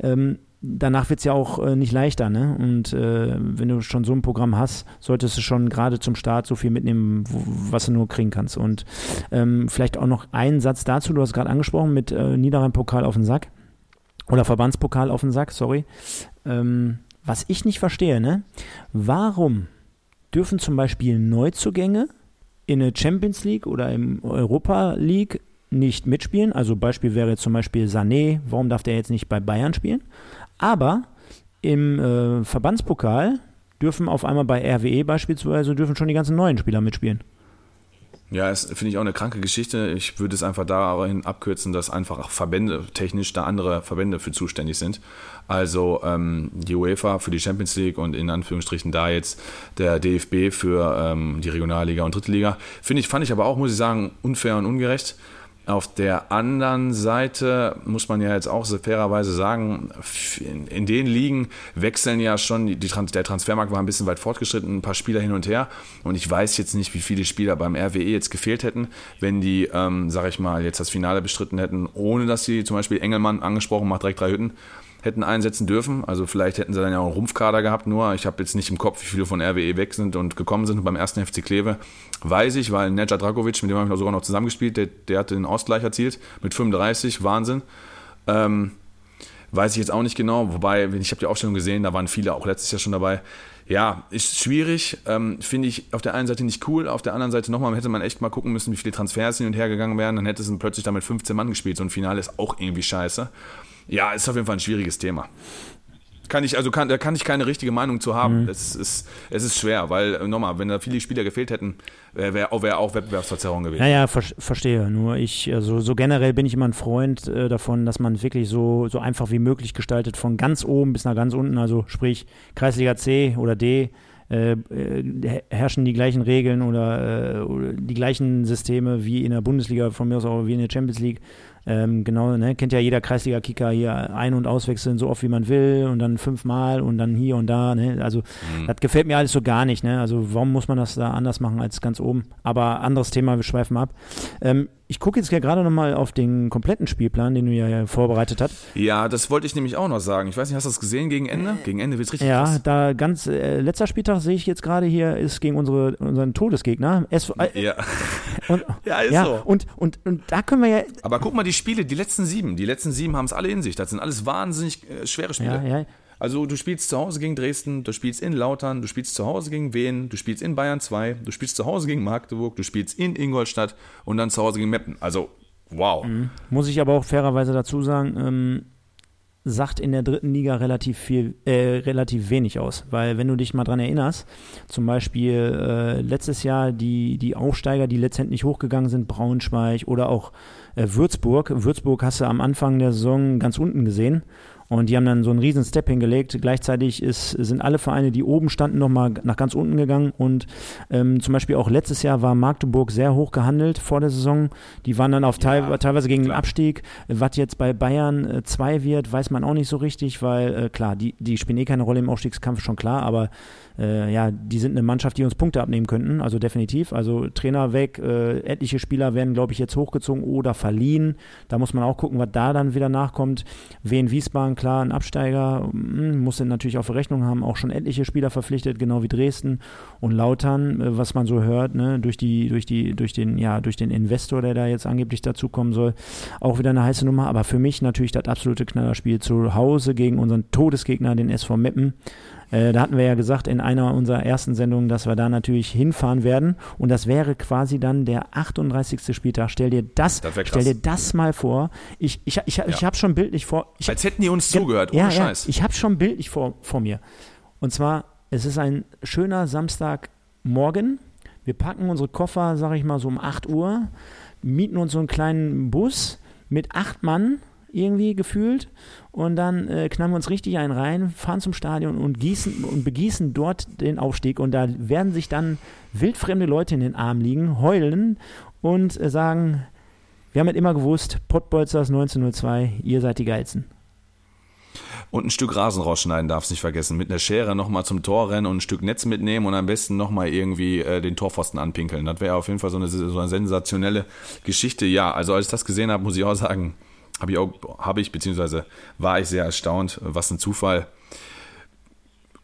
ähm, danach wird es ja auch äh, nicht leichter, ne? Und äh, wenn du schon so ein Programm hast, solltest du schon gerade zum Start so viel mitnehmen, wo, was du nur kriegen kannst. Und ähm, vielleicht auch noch einen Satz dazu, du hast gerade angesprochen mit äh, Niederrhein-Pokal auf den Sack oder Verbandspokal auf den Sack, sorry. Ähm, was ich nicht verstehe, ne? Warum dürfen zum Beispiel Neuzugänge in der Champions League oder im Europa League nicht mitspielen? Also Beispiel wäre jetzt zum Beispiel Sané, warum darf der jetzt nicht bei Bayern spielen? Aber im äh, Verbandspokal dürfen auf einmal bei RWE beispielsweise dürfen schon die ganzen neuen Spieler mitspielen. Ja, es finde ich auch eine kranke Geschichte. Ich würde es einfach darin abkürzen, dass einfach Verbände technisch da andere Verbände für zuständig sind. Also ähm, die UEFA für die Champions League und in Anführungsstrichen da jetzt der DFB für ähm, die Regionalliga und Dritte Liga. Finde ich, fand ich aber auch, muss ich sagen, unfair und ungerecht. Auf der anderen Seite muss man ja jetzt auch fairerweise sagen, in, in den Ligen wechseln ja schon, die, der Transfermarkt war ein bisschen weit fortgeschritten, ein paar Spieler hin und her. Und ich weiß jetzt nicht, wie viele Spieler beim RWE jetzt gefehlt hätten, wenn die, ähm, sag ich mal, jetzt das Finale bestritten hätten, ohne dass sie zum Beispiel Engelmann angesprochen macht, direkt drei Hütten hätten einsetzen dürfen. Also vielleicht hätten sie dann ja auch einen Rumpfkader gehabt, nur ich habe jetzt nicht im Kopf, wie viele von RWE weg sind und gekommen sind. beim ersten FC Kleve weiß ich, weil Nedja Dragovic, mit dem habe ich sogar noch zusammengespielt, der, der hatte den Ausgleich erzielt mit 35, Wahnsinn. Ähm, weiß ich jetzt auch nicht genau, wobei, ich habe die Aufstellung gesehen, da waren viele auch letztes Jahr schon dabei. Ja, ist schwierig, ähm, finde ich auf der einen Seite nicht cool, auf der anderen Seite nochmal hätte man echt mal gucken müssen, wie viele Transfers hin und her gegangen wären, dann hätte es plötzlich damit 15 Mann gespielt, so ein Finale ist auch irgendwie scheiße. Ja, ist auf jeden Fall ein schwieriges Thema. Kann ich, also kann, da kann ich keine richtige Meinung zu haben. Mhm. Es, ist, es ist schwer, weil äh, nochmal, wenn da viele Spieler gefehlt hätten, wäre wär, wär auch Wettbewerbsverzerrung gewesen. Ja, ja, ver verstehe. Nur ich, also so generell bin ich immer ein Freund äh, davon, dass man wirklich so, so einfach wie möglich gestaltet, von ganz oben bis nach ganz unten, also sprich Kreisliga C oder D. Äh, äh herrschen die gleichen Regeln oder, äh, oder, die gleichen Systeme wie in der Bundesliga, von mir aus auch wie in der Champions League. Ähm, genau, ne, kennt ja jeder Kreisliga-Kicker hier ein- und auswechseln, so oft wie man will und dann fünfmal und dann hier und da. Ne? Also mhm. das gefällt mir alles so gar nicht. Ne? Also warum muss man das da anders machen als ganz oben? Aber anderes Thema, wir schweifen ab. Ähm, ich gucke jetzt ja gerade nochmal auf den kompletten Spielplan, den du ja vorbereitet hast. Ja, das wollte ich nämlich auch noch sagen. Ich weiß nicht, hast du das gesehen gegen Ende? Gegen Ende wird es richtig Ja, krass. da ganz, äh, letzter Spieltag sehe ich jetzt gerade hier, ist gegen unsere, unseren Todesgegner. SV, äh, ja. Und, ja, ist ja, so. Und, und, und da können wir ja. Aber guck mal, die Spiele, die letzten sieben, die letzten sieben haben es alle in sich. Das sind alles wahnsinnig äh, schwere Spiele. Ja, ja. Also du spielst zu Hause gegen Dresden, du spielst in Lautern, du spielst zu Hause gegen Wien, du spielst in Bayern 2, du spielst zu Hause gegen Magdeburg, du spielst in Ingolstadt und dann zu Hause gegen Meppen. Also, wow. Mhm. Muss ich aber auch fairerweise dazu sagen, ähm, sagt in der dritten Liga relativ viel, äh, relativ wenig aus. Weil wenn du dich mal dran erinnerst, zum Beispiel äh, letztes Jahr die, die Aufsteiger, die letztendlich hochgegangen sind, Braunschweig oder auch äh, Würzburg. Würzburg hast du am Anfang der Saison ganz unten gesehen. Und die haben dann so einen riesen Step hingelegt. Gleichzeitig ist, sind alle Vereine, die oben standen, nochmal nach ganz unten gegangen. Und ähm, zum Beispiel auch letztes Jahr war Magdeburg sehr hoch gehandelt vor der Saison. Die waren dann auf ja, teil, teilweise gegen klar. den Abstieg. Was jetzt bei Bayern 2 äh, wird, weiß man auch nicht so richtig, weil äh, klar, die, die spielen eh keine Rolle im Aufstiegskampf, schon klar, aber äh, ja, die sind eine Mannschaft, die uns Punkte abnehmen könnten, also definitiv. Also Trainer weg, äh, etliche Spieler werden, glaube ich, jetzt hochgezogen oder verliehen. Da muss man auch gucken, was da dann wieder nachkommt. Wien Wiesbaden klar, ein Absteiger hm, muss natürlich auf Rechnung haben, auch schon etliche Spieler verpflichtet, genau wie Dresden und Lautern, äh, was man so hört, ne, durch die, durch die, durch den, ja, durch den Investor, der da jetzt angeblich dazukommen soll, auch wieder eine heiße Nummer. Aber für mich natürlich das absolute Knallerspiel zu Hause gegen unseren Todesgegner, den SV Meppen. Äh, da hatten wir ja gesagt in einer unserer ersten Sendungen, dass wir da natürlich hinfahren werden. Und das wäre quasi dann der 38. Spieltag. Stell dir das, Das stell dir das mal vor. Ich, ich, ich, ich, Ja. habe schon bildlich vor. Ich, Als hätten die uns zugehört, ohne ja, Scheiß. Ich habe schon bildlich vor, vor mir. Und zwar, es ist ein schöner Samstagmorgen. Wir packen unsere Koffer, sage ich mal, so um 8 Uhr, mieten uns so einen kleinen Bus mit acht Mann irgendwie gefühlt und dann äh, knallen wir uns richtig einen rein, fahren zum Stadion und gießen und begießen dort den Aufstieg und da werden sich dann wildfremde Leute in den Arm liegen, heulen und äh, sagen, wir haben es immer gewusst, Pottbolzers 1902, ihr seid die Geilsten. Und ein Stück Rasen rausschneiden darfst nicht vergessen. Mit einer Schere nochmal zum Tor rennen und ein Stück Netz mitnehmen und am besten nochmal irgendwie äh, den Torpfosten anpinkeln. Das wäre auf jeden Fall so eine, so eine sensationelle Geschichte. Ja, also als ich das gesehen habe, muss ich auch sagen, habe ich auch, habe ich, beziehungsweise war ich sehr erstaunt. Was ein Zufall.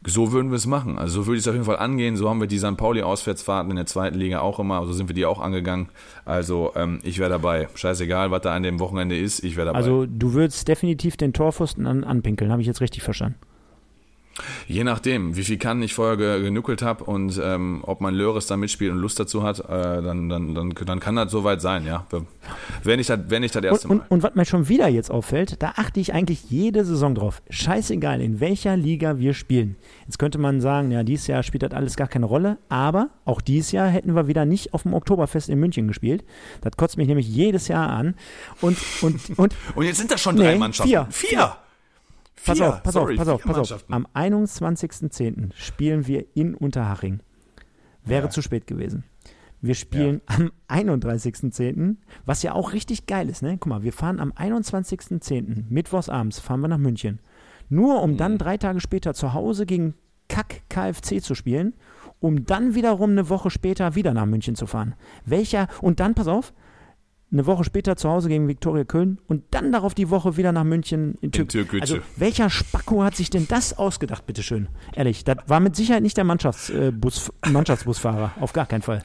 So würden wir es machen. Also so würde ich es auf jeden Fall angehen. So haben wir die St. Pauli-Auswärtsfahrten in der zweiten Liga auch immer. So sind wir die auch angegangen. Also ähm, ich wäre dabei. Scheißegal, was da an dem Wochenende ist. Ich wäre dabei. Also du würdest definitiv den Torpfosten an, anpinkeln, habe ich jetzt richtig verstanden. Je nachdem, wie viel Kannen ich vorher ge genuckelt habe und ähm, ob mein Löres da mitspielt und Lust dazu hat, äh, dann, dann, dann, dann kann das soweit sein, ja. Wenn ich das, wenn ich das erste Und, Mal. und, und was mir schon wieder jetzt auffällt, da achte ich eigentlich jede Saison drauf. Scheißegal, in welcher Liga wir spielen. Jetzt könnte man sagen, ja, dieses Jahr spielt das alles gar keine Rolle, aber auch dieses Jahr hätten wir wieder nicht auf dem Oktoberfest in München gespielt. Das kotzt mich nämlich jedes Jahr an. Und, und, und Und jetzt sind das schon drei Nee, Mannschaften. vier. Vier. Pass Vier. auf, pass Sorry, auf, pass auf, pass auf. Am 21.10. spielen wir in Unterhaching. Wäre Ja. zu spät gewesen. Wir spielen am 31.10., was ja auch richtig geil ist, ne? Guck mal, wir fahren am 21.10. mittwochs abends fahren wir nach München. Nur um Mhm. dann drei Tage später zu Hause gegen Kack KFC zu spielen, um dann wiederum eine Woche später wieder nach München zu fahren. Welcher, und dann, pass auf, eine Woche später zu Hause gegen Viktoria Köln und dann darauf die Woche wieder nach München in, Tür Türkgücü. Also welcher Spacko hat sich denn das ausgedacht, bitteschön? Ehrlich, das war mit Sicherheit nicht der Mannschaftsbus, Mannschaftsbusfahrer, auf gar keinen Fall.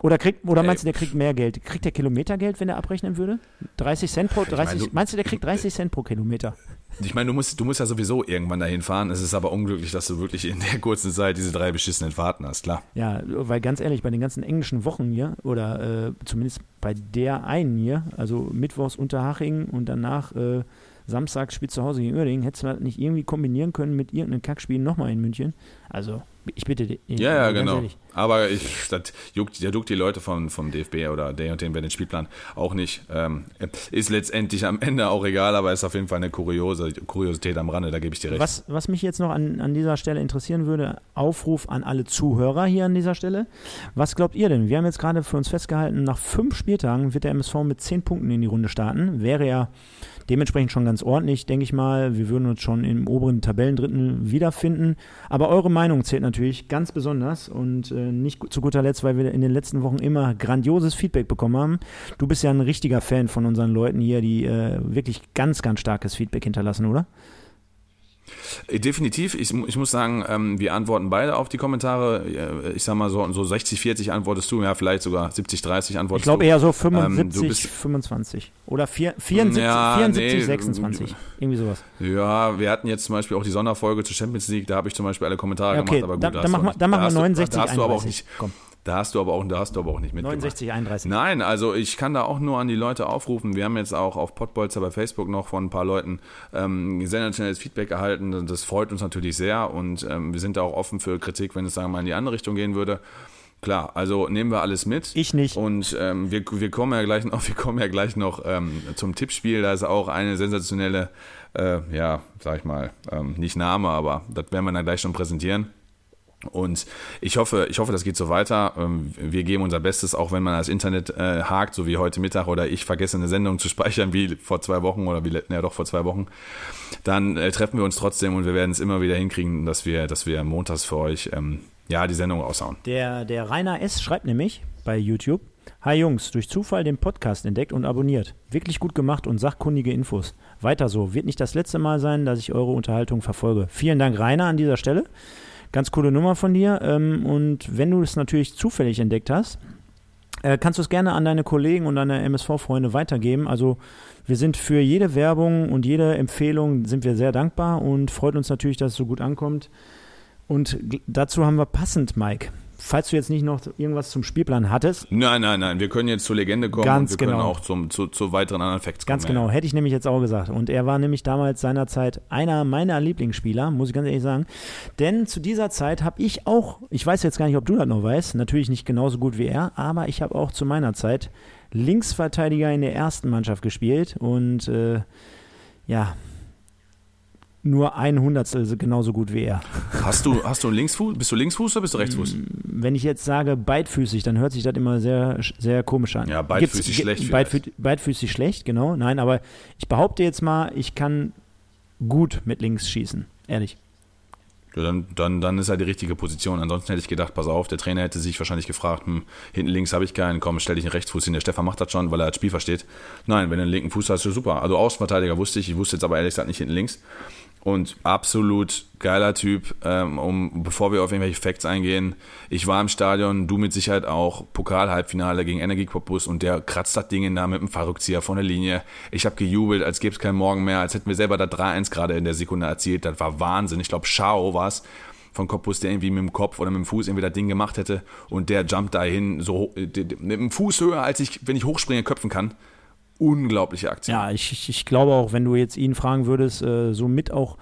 Oder, kriegt, oder meinst du, der kriegt mehr Geld? Kriegt der Kilometergeld, wenn er abrechnen würde? 30 Cent pro, 30, meine, du- meinst du, der kriegt 30 Cent pro Kilometer? Ich meine, du musst, du musst ja sowieso irgendwann dahin fahren. Es ist aber unglücklich, dass du wirklich in der kurzen Zeit diese drei beschissenen Fahrten hast, klar. Ja, weil ganz ehrlich, bei den ganzen englischen Wochen hier, oder äh, zumindest bei der einen hier, also Mittwochs Unterhaching und danach äh, Samstag spielt zu Hause gegen Uerdingen, hättest du das nicht irgendwie kombinieren können mit irgendeinem Kackspiel nochmal in München? Also, ich bitte dich. Ja, ja, genau. ehrlich. Aber ich, das juckt, der juckt die Leute vom, vom DFB oder der und den bei den Spielplan auch nicht. Ähm, ist letztendlich am Ende auch egal, aber ist auf jeden Fall eine kuriose, Kuriosität am Rande, da gebe ich dir recht. Was, was mich jetzt noch an, an dieser Stelle interessieren würde, Aufruf an alle Zuhörer hier an dieser Stelle. Was glaubt ihr denn? Wir haben jetzt gerade für uns festgehalten, nach fünf Spieltagen wird der MSV mit zehn Punkten in die Runde starten. Wäre ja dementsprechend schon ganz ordentlich, denke ich mal. Wir würden uns schon im oberen Tabellendrittel wiederfinden. Aber eure Meinung zählt natürlich ganz besonders und äh, nicht zu guter Letzt, weil wir in den letzten Wochen immer grandioses Feedback bekommen haben. Du bist ja ein richtiger Fan von unseren Leuten hier, die äh, wirklich ganz, ganz starkes Feedback hinterlassen, oder? Äh, Definitiv. Ich, ich muss sagen, ähm, wir antworten beide auf die Kommentare. Äh, Ich sag mal so, so 60, 40 antwortest du, ja, vielleicht sogar 70, 30 Ich antwortest glaube du. eher so Ähm, 75, du bist- 25. Oder vier, 74, Ja, 74 nee, 26. Irgendwie sowas. Ja, wir hatten jetzt zum Beispiel auch die Sonderfolge zur Champions League, da habe ich zum Beispiel alle Kommentare okay, gemacht, aber gut, da dann hast machen wir- auch nicht- dann machen da wir hast du- 69, da hast du aber auch 31. nicht, Komm. Da hast du aber auch, da hast du aber auch nicht mitgemacht. 69, 31. Nein, also ich kann da auch nur an die Leute aufrufen. Wir haben jetzt auch auf Podbolzer bei Facebook noch von ein paar Leuten ähm, sensationelles Feedback erhalten. Das freut uns natürlich sehr und ähm, wir sind da auch offen für Kritik, wenn es sagen wir mal in die andere Richtung gehen würde. Klar, also nehmen wir alles mit. Ich nicht. Und ähm, wir, wir kommen ja gleich noch, wir kommen ja gleich noch ähm, zum Tippspiel. Da ist auch eine sensationelle, äh, ja, sag ich mal, ähm, nicht Name, aber das werden wir dann gleich schon präsentieren. Und ich hoffe, ich hoffe, das geht so weiter. Ähm, Wir geben unser Bestes, auch wenn man das Internet äh, hakt, so wie heute Mittag oder ich vergesse eine Sendung zu speichern, wie vor zwei Wochen oder wie, ja doch vor zwei Wochen. Dann äh, treffen wir uns trotzdem und wir werden es immer wieder hinkriegen, dass wir, dass wir montags für euch, ähm, ja, die Sendung raushauen. Der, der Rainer S. schreibt nämlich bei YouTube, Hi Jungs, durch Zufall den Podcast entdeckt und abonniert. Wirklich gut gemacht und sachkundige Infos. Weiter so. Wird nicht das letzte Mal sein, dass ich eure Unterhaltung verfolge. Vielen Dank, Rainer, an dieser Stelle. Ganz coole Nummer von dir. Ähm, und wenn du es natürlich zufällig entdeckt hast, äh, kannst du es gerne an deine Kollegen und deine MSV-Freunde weitergeben. Also wir sind für jede Werbung und jede Empfehlung sind wir sehr dankbar und freut uns natürlich, dass es so gut ankommt. Und dazu haben wir passend, Mike. Falls du jetzt nicht noch irgendwas zum Spielplan hattest. Nein, nein, nein. Wir können jetzt zur Legende kommen Ganz und wir genau. können auch zum, zu, zu weiteren anderen Facts kommen. Ganz genau, hätte ich nämlich jetzt auch gesagt. Und er war nämlich damals seinerzeit einer meiner Lieblingsspieler, muss ich ganz ehrlich sagen. Denn zu dieser Zeit habe ich auch, ich weiß jetzt gar nicht, ob du das noch weißt, natürlich nicht genauso gut wie er, aber ich habe auch zu meiner Zeit Linksverteidiger in der ersten Mannschaft gespielt und äh, ja, nur ein Hundertstel genauso gut wie er. Hast du, hast du einen Linksfuß? Bist du Linksfuß oder bist du Rechtsfuß? Wenn ich jetzt sage beidfüßig, dann hört sich das immer sehr, sehr komisch an. Ja, beidfüßig Gibt's- schlecht. Beidfü beidfüßig schlecht, genau. Nein, aber ich behaupte jetzt mal, ich kann gut mit links schießen. Ehrlich. Ja, dann, dann, dann ist er die richtige Position. Ansonsten hätte ich gedacht, pass auf, der Trainer hätte sich wahrscheinlich gefragt, hm, hinten links habe ich keinen, komm, stell dich einen Rechtsfuß hin. Der Stefan macht das schon, weil er das Spiel versteht. Nein, wenn du einen linken Fuß hast, ist super. Also Außenverteidiger wusste ich, ich wusste jetzt aber ehrlich gesagt nicht hinten links. Und absolut geiler Typ, ähm, um, bevor wir auf irgendwelche Facts eingehen. Ich war im Stadion, du mit Sicherheit auch, Pokal-Halbfinale gegen Energie Cottbus und der kratzt das Ding da mit dem Fallrückzieher von der Linie. Ich habe gejubelt, als gäbe es keinen Morgen mehr, als hätten wir selber da 3-1 gerade in der Sekunde erzielt. Das war Wahnsinn. Ich glaube, Schau war es von Cottbus, der irgendwie mit dem Kopf oder mit dem Fuß irgendwie das Ding gemacht hätte und der jumpt dahin so äh, mit dem Fuß höher, als ich, wenn ich hochspringe, köpfen kann. Unglaubliche Aktion. Ja, ich, ich, glaube auch, wenn du jetzt ihn fragen würdest, äh, so mit auch,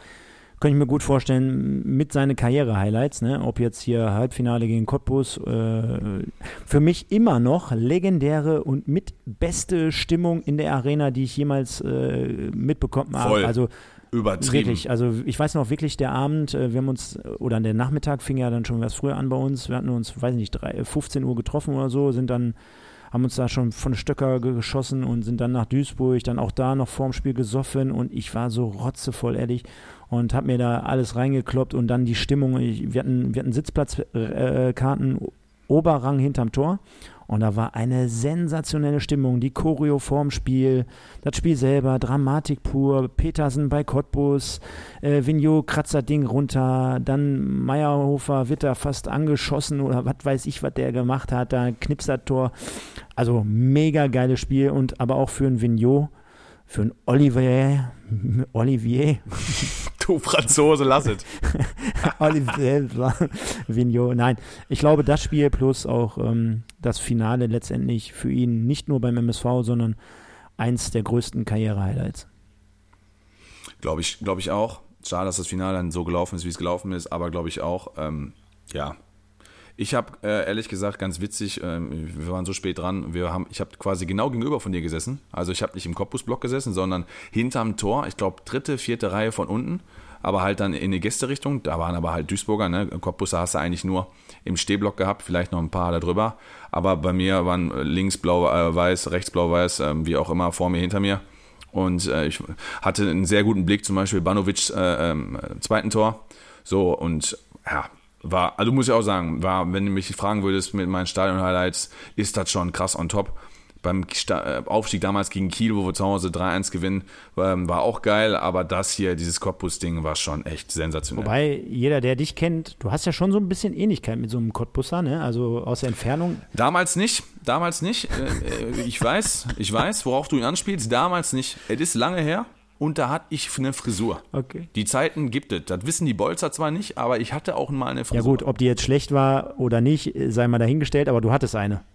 könnte ich mir gut vorstellen, mit seine Karriere-Highlights, ne? ob jetzt hier Halbfinale gegen Cottbus, äh, für mich immer noch legendäre und mit beste Stimmung in der Arena, die ich jemals äh, mitbekommen habe. Voll. Also Übertrieben. Wirklich, also ich weiß noch wirklich, der Abend, äh, wir haben uns, oder der Nachmittag fing ja dann schon was früher an bei uns. Wir hatten uns, weiß nicht, drei, 15 Uhr getroffen oder so, sind dann, haben uns da schon von Stöcker ge- geschossen und sind dann nach Duisburg, dann auch da noch vorm Spiel gesoffen und ich war so rotzevoll, ehrlich, und habe mir da alles reingekloppt und dann die Stimmung. Ich, wir hatten, wir hatten Sitzplatzkarten, äh, Oberrang hinterm Tor. Und da war eine sensationelle Stimmung, die Choreo vorm Spiel, das Spiel selber, Dramatik pur, Petersen bei Cottbus, äh, Vignot kratzt das Ding runter, dann Meyerhofer wird da fast angeschossen oder was weiß ich, was der gemacht hat, da knipst das Tor. Also mega geiles Spiel und aber auch für einen Vignot, für einen Olivier, Olivier, Du Franzose, lass es. Olivier Vignot. Nein, ich glaube, das Spiel plus auch ähm, das Finale letztendlich für ihn nicht nur beim MSV, sondern eins der größten Karriere-Highlights. Glaube ich, glaube ich auch. Schade, dass das Finale dann so gelaufen ist, wie es gelaufen ist, aber glaube ich auch. Ähm, ja. Ich habe äh, ehrlich gesagt ganz witzig, ähm, wir waren so spät dran, wir haben, ich habe quasi genau gegenüber von dir gesessen. Also ich habe nicht im Cottbus-Block gesessen, sondern hinterm Tor, ich glaube dritte, vierte Reihe von unten, aber halt dann in die Gästerichtung. Da waren aber halt Duisburger, ne? Cottbuser hast du eigentlich nur im Stehblock gehabt, vielleicht noch ein paar da drüber. Aber bei mir waren links blau-weiß, rechts blau-weiß, ähm, wie auch immer, vor mir, hinter mir. Und äh, ich hatte einen sehr guten Blick, zum Beispiel Banovic äh, ähm, zweiten Tor. So, und ja, war, also muss ich auch sagen, war, wenn du mich fragen würdest mit meinen Stadion-Highlights, ist das schon krass on top. Beim äh, Aufstieg damals gegen Kiel, wo wir zu Hause 3-1 gewinnen, ähm, war auch geil, aber das hier, dieses Cottbus-Ding, war schon echt sensationell. Wobei jeder, der dich kennt, du hast ja schon so ein bisschen Ähnlichkeit mit so einem Cottbusser, ne? Also aus der Entfernung. Damals nicht, damals nicht. Äh, äh, ich weiß, ich weiß, worauf du ihn anspielst. Damals nicht. Es ist lange her und da hatte ich eine Frisur. Okay. Die Zeiten gibt es. Das wissen die Bolzer zwar nicht, aber ich hatte auch mal eine Frisur. Ja gut, ob die jetzt schlecht war oder nicht, sei mal dahingestellt, aber du hattest eine.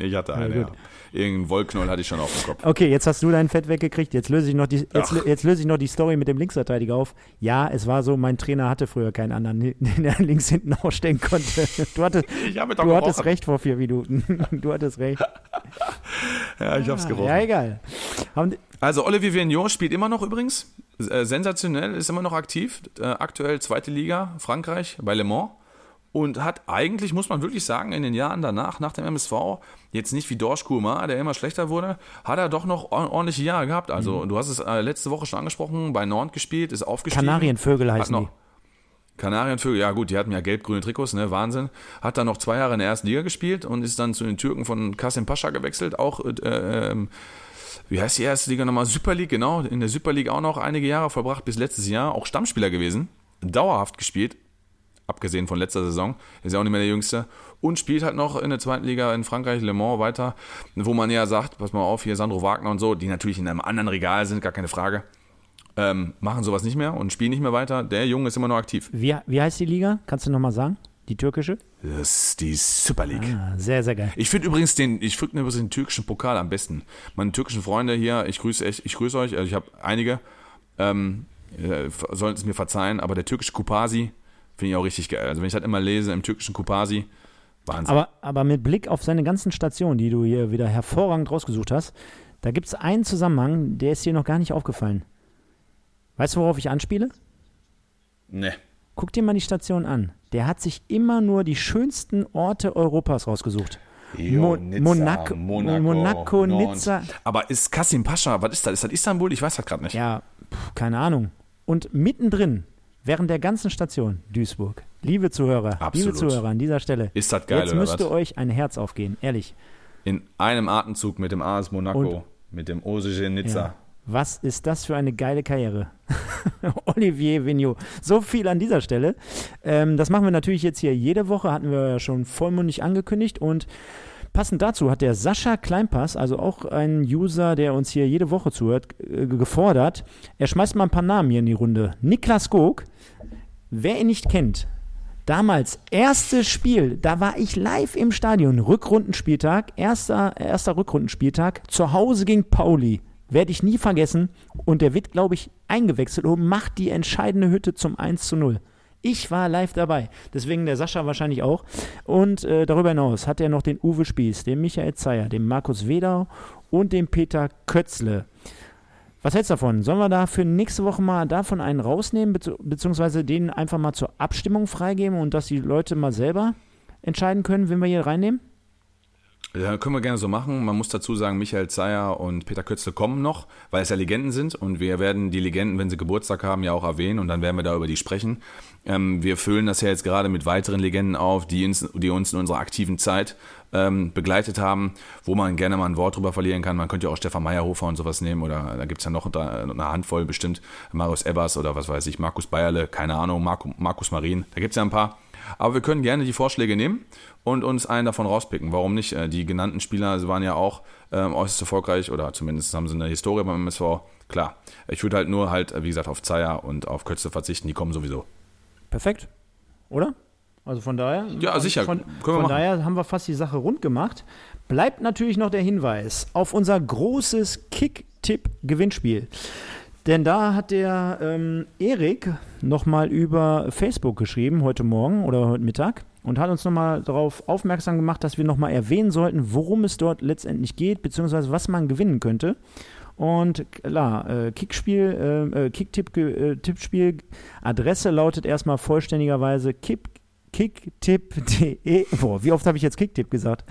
Ich hatte eine, Ja, ja. Irgendeinen Wollknoll hatte ich schon auf dem Kopf. Okay, jetzt hast du dein Fett weggekriegt. Jetzt löse ich noch die, jetzt, jetzt löse ich noch die Story mit dem Linksverteidiger auf. Ja, es war so, mein Trainer hatte früher keinen anderen, den er links hinten ausstellen konnte. Du hattest, Ich habe doch du hattest recht vor vier Minuten. Du hattest recht. Ja, ich hab's gerochen. Ja, egal. Haben, Also Olivier Vignot spielt immer noch übrigens. Äh, sensationell, ist immer noch aktiv. Äh, aktuell zweite Liga, Frankreich, bei Le Mans. Und hat eigentlich, muss man wirklich sagen, in den Jahren danach, nach dem MSV, jetzt nicht wie Dorsch Kurma, der immer schlechter wurde, hat er doch noch or- ordentliche Jahre gehabt. Also du hast es äh, letzte Woche schon angesprochen, bei Nord gespielt, ist aufgestiegen. Kanarienvögel heißen noch, die. Kanarienvögel, ja gut, die hatten ja gelb-grüne Trikots, ne, Wahnsinn. Hat dann noch zwei Jahre in der ersten Liga gespielt und ist dann zu den Türken von Kasim Pascha gewechselt, auch, äh, ähm, wie heißt die erste Liga nochmal? Super League, genau, in der Super League auch noch einige Jahre verbracht, bis letztes Jahr, auch Stammspieler gewesen, dauerhaft gespielt, abgesehen von letzter Saison, ist ja auch nicht mehr der Jüngste, und spielt halt noch in der zweiten Liga in Frankreich, Le Mans weiter, wo man ja sagt, pass mal auf, hier Sandro Wagner und so, die natürlich in einem anderen Regal sind, gar keine Frage, ähm, machen sowas nicht mehr und spielen nicht mehr weiter. Der Junge ist immer noch aktiv. Wie, wie heißt die Liga? Kannst du nochmal sagen? Die türkische? Das ist die Super League. Ah, sehr, sehr geil. Ich finde übrigens den, ich finde übrigens den türkischen Pokal am besten. Meine türkischen Freunde hier, ich grüße echt, ich grüße euch, also ich habe einige, ähm, äh, sollen es mir verzeihen, aber der türkische Kupasi finde ich auch richtig geil. Also wenn ich das immer lese im türkischen Kupasi, Wahnsinn. Aber, aber mit Blick auf seine ganzen Stationen, die du hier wieder hervorragend rausgesucht hast, da gibt es einen Zusammenhang, der ist dir noch gar nicht aufgefallen. Weißt du, worauf ich anspiele? ne. Guck dir mal die Station an. Der hat sich immer nur die schönsten Orte Europas rausgesucht. Jo, Mo Nizza, Monaco, Monaco, Monaco. Nizza. Aber ist Kasim Pascha, was ist das? Ist das Istanbul? Ich weiß das gerade nicht. Ja, pf, keine Ahnung. Und mittendrin, während der ganzen Station, Duisburg. Liebe Zuhörer, liebe Absolut. Zuhörer an dieser Stelle. Ist das geil Jetzt oder müsste was? euch ein Herz aufgehen, ehrlich. In einem Atemzug mit dem AS Monaco, Und- mit dem OSG Nizza. Ja. Was ist das für eine geile Karriere? Olivier Vignot. So viel an dieser Stelle. Ähm, das machen wir natürlich jetzt hier jede Woche, hatten wir ja schon vollmundig angekündigt. Und passend dazu hat der Sascha Kleinpass, also auch ein User, der uns hier jede Woche zuhört, äh, gefordert. Er schmeißt mal ein paar Namen hier in die Runde. Niklas Gog, wer ihn nicht kennt, Damals, erstes Spiel, da war ich live im Stadion. Rückrundenspieltag, erster, erster Rückrundenspieltag, zu Hause gegen Pauli. Werde ich nie vergessen. Und der wird, glaube ich, eingewechselt und macht die entscheidende Hütte zum 1 zu 0. Ich war live dabei. Deswegen der Sascha wahrscheinlich auch. Und äh, darüber hinaus hat er noch den Uwe Spieß, den Michael Zeyer, den Markus Wedau und den Peter Kötzle. Was hältst du davon? Sollen wir da für nächste Woche mal davon einen rausnehmen, bezieh- beziehungsweise den einfach mal zur Abstimmung freigeben und dass die Leute mal selber entscheiden können, wen wir hier reinnehmen? Ja, können wir gerne so machen. Man muss dazu sagen, Michael Zeyer und Peter Kötzle kommen noch, weil es ja Legenden sind und wir werden die Legenden, wenn sie Geburtstag haben, ja auch erwähnen und dann werden wir da über die sprechen. Ähm, wir füllen das ja jetzt gerade mit weiteren Legenden auf, die uns, die uns in unserer aktiven Zeit ähm, begleitet haben, wo man gerne mal ein Wort drüber verlieren kann. Man könnte ja auch Stefan Meyerhofer und sowas nehmen oder da gibt's ja noch eine Handvoll bestimmt, Marius Ebbers oder was weiß ich, Markus Bayerle, keine Ahnung, Marco, Markus Marin, da gibt's ja ein paar. Aber wir können gerne die Vorschläge nehmen und uns einen davon rauspicken. Warum nicht? Äh, Die genannten Spieler sie waren ja auch ähm, äußerst erfolgreich oder zumindest haben sie eine Historie beim MSV. Klar, ich würde halt nur halt, äh, wie gesagt, auf Zeyer und auf Kötze verzichten, die kommen sowieso. Perfekt, oder? Also von daher. Ja, von, sicher. Von, von daher haben wir fast die Sache rund gemacht. Bleibt natürlich noch der Hinweis auf unser großes Kick-Tipp-Gewinnspiel. Denn da hat der ähm, Erik nochmal über Facebook geschrieben, heute Morgen oder heute Mittag, und hat uns nochmal darauf aufmerksam gemacht, dass wir nochmal erwähnen sollten, worum es dort letztendlich geht, beziehungsweise was man gewinnen könnte. Und klar, äh, Kickspiel, äh, äh, Kicktipp, äh, Tippspiel, Adresse lautet erstmal vollständigerweise kick, kicktipp.de. Boah, wie oft habe ich jetzt Kicktipp gesagt?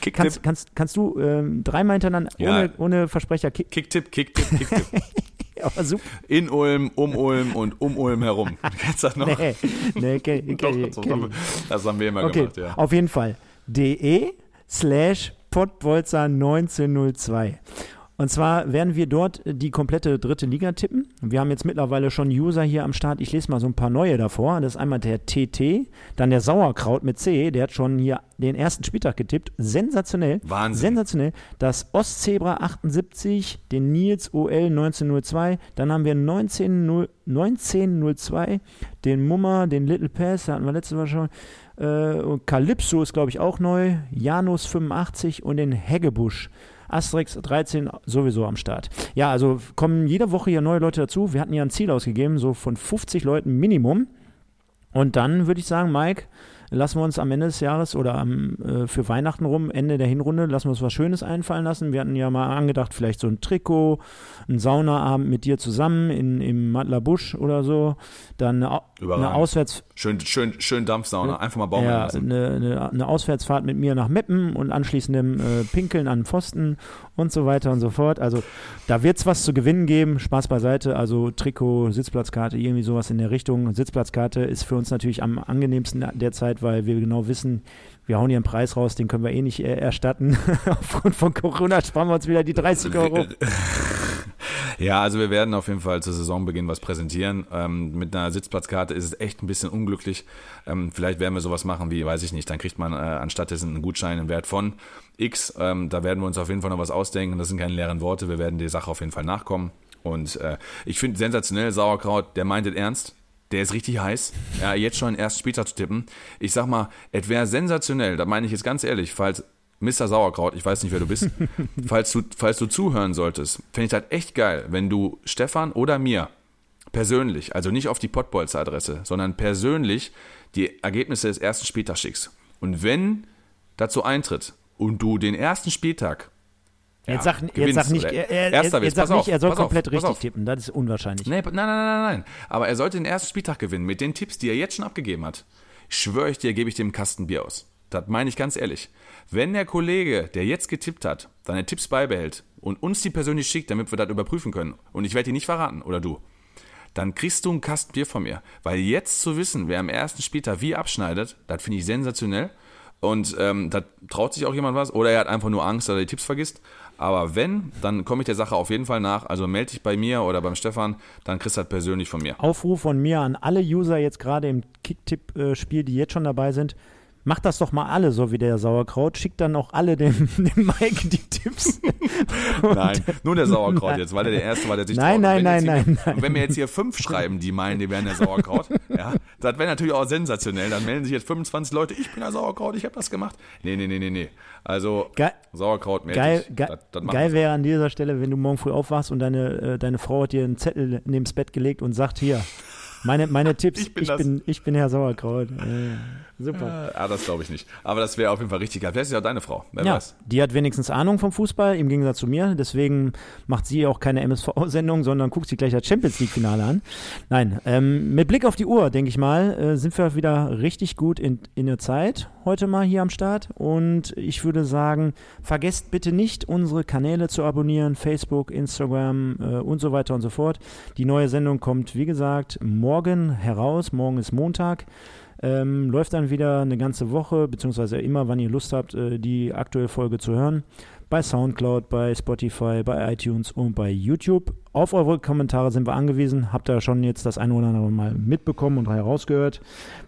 Kicktipp, Kannst, kannst, kannst du ähm, dreimal hintereinander Ja. ohne, ohne Versprecher Kick, Kicktipp, Kicktipp, Kicktipp. aber super. In Ulm, um Ulm und um Ulm herum. Kennst du das noch? Nee, nee, kenn, Doch, kenn, das, kenn haben wir, das haben wir immer Okay, gemacht, ja. auf jeden Fall. de slash Pottbolzer 1902. Und zwar werden wir dort die komplette dritte Liga tippen. Wir haben jetzt mittlerweile schon User hier am Start. Ich lese mal so ein paar neue davor. Das ist einmal der TT, dann der Sauerkraut mit C. Der hat schon hier den ersten Spieltag getippt. Sensationell. Wahnsinn. Sensationell. Das Ostzebra 78, den Nils OL 1902. Dann haben wir 1902, 1902 den Mummer, den Little Pass, da hatten wir letztes Mal schon. Äh, Calypso ist, glaube ich, auch neu. Janus 85 und den Heggebusch. Asterix 13 sowieso am Start. Ja, also kommen jede Woche hier neue Leute dazu. Wir hatten ja ein Ziel ausgegeben, so von 50 Leuten Minimum. Und dann würde ich sagen, Mike, lassen wir uns am Ende des Jahres oder am, äh, für Weihnachten rum, Ende der Hinrunde, lassen wir uns was Schönes einfallen lassen. Wir hatten ja mal angedacht, vielleicht so ein Trikot, ein Saunaabend mit dir zusammen in, im Busch oder so. Dann eine, eine Auswärts... Schön, schön, schön Dampfsauna, einfach mal bauen ja, lassen. Eine, eine, eine, Auswärtsfahrt mit mir nach Meppen und anschließendem äh, Pinkeln an Pfosten und so weiter und so fort. Also da wird es was zu gewinnen geben. Spaß beiseite. Also Trikot, Sitzplatzkarte, irgendwie sowas in der Richtung. Sitzplatzkarte ist für uns natürlich am angenehmsten derzeit, weil wir genau wissen, wir hauen hier einen Preis raus, den können wir eh nicht äh, erstatten. Aufgrund von Corona sparen wir uns wieder die 30 Euro. Ja, also wir werden auf jeden Fall zu Saisonbeginn was präsentieren. Ähm, mit einer Sitzplatzkarte ist es echt ein bisschen unglücklich. Ähm, vielleicht werden wir sowas machen wie, weiß ich nicht, dann kriegt man äh, anstatt dessen einen Gutschein einen Wert von X. Ähm, da werden wir uns auf jeden Fall noch was ausdenken. Das sind keine leeren Worte. Wir werden die Sache auf jeden Fall nachkommen. Und äh, ich finde sensationell Sauerkraut, der meint es ernst. Der ist richtig heiß. Ja, jetzt schon erst später zu tippen. Ich sag mal, es wäre sensationell, da meine ich jetzt ganz ehrlich, falls Mr. Sauerkraut, ich weiß nicht, wer du bist, falls, du, falls du zuhören solltest, fände ich das echt geil, wenn du Stefan oder mir persönlich, also nicht auf die Pottbolzer-Adresse, sondern persönlich die Ergebnisse des ersten Spieltags schickst. Und wenn dazu eintritt und du den ersten Spieltag Jetzt sag, jetzt sag nicht, er, er, Erster jetzt sag nicht, er soll komplett auf, richtig tippen, das ist unwahrscheinlich. Nee, nein, nein, nein, nein, aber er sollte den ersten Spieltag gewinnen mit den Tipps, die er jetzt schon abgegeben hat. Schwöre ich dir, gebe ich dem Kasten Bier aus. Das meine ich ganz ehrlich. Wenn der Kollege, der jetzt getippt hat, seine Tipps beibehält und uns die persönlich schickt, damit wir das überprüfen können, und ich werde die nicht verraten, oder du, dann kriegst du einen Kasten Bier von mir. Weil jetzt zu wissen, wer am ersten Spieltag wie abschneidet, das finde ich sensationell. Und ähm, da traut sich auch jemand was, oder er hat einfach nur Angst, dass er die Tipps vergisst. Aber wenn, dann komme ich der Sache auf jeden Fall nach. Also melde dich bei mir oder beim Stefan, dann kriegst du das persönlich von mir. Aufruf von mir an alle User jetzt gerade im Kicktipp-Spiel, die jetzt schon dabei sind. Macht das doch mal alle, so wie der Sauerkraut. Schickt dann auch alle dem, dem Mike die Tipps. nein, nur der Sauerkraut nein. jetzt, weil er der Erste war, der sich Nein, nein, nein, hier, nein, nein. Wenn wir jetzt hier fünf schreiben, die meinen, die wären der Sauerkraut, ja, das wäre natürlich auch sensationell. Dann melden sich jetzt 25 Leute, ich bin der Sauerkraut, ich habe das gemacht. Nee, nee, nee, nee, nee. Also, Ge Sauerkraut melde Geil, ge das, das geil wäre an dieser Stelle, wenn du morgen früh aufwachst und deine, äh, deine Frau hat dir einen Zettel neben das Bett gelegt und sagt, hier, meine, meine Tipps, ich bin, ich bin, ich bin Herr Sauerkraut. Äh. Super. Äh, ah, das glaube ich nicht. Aber das wäre auf jeden Fall richtig geil. Vielleicht ist ja deine Frau. Wer ja, weiß. Die hat wenigstens Ahnung vom Fußball, im Gegensatz zu mir. Deswegen macht sie auch keine MSV-Sendung, sondern guckt sich gleich das Champions League-Finale an. Nein, ähm, mit Blick auf die Uhr, denke ich mal, äh, sind wir wieder richtig gut in, in der Zeit heute mal hier am Start. Und ich würde sagen, vergesst bitte nicht, unsere Kanäle zu abonnieren: Facebook, Instagram äh, und so weiter und so fort. Die neue Sendung kommt, wie gesagt, morgen heraus. Morgen ist Montag. Ähm, läuft dann wieder eine ganze Woche, beziehungsweise immer, wann ihr Lust habt, äh, die aktuelle Folge zu hören. Bei Soundcloud, bei Spotify, bei iTunes und bei YouTube. Auf eure Kommentare sind wir angewiesen. Habt ihr schon jetzt das eine oder andere Mal mitbekommen und herausgehört.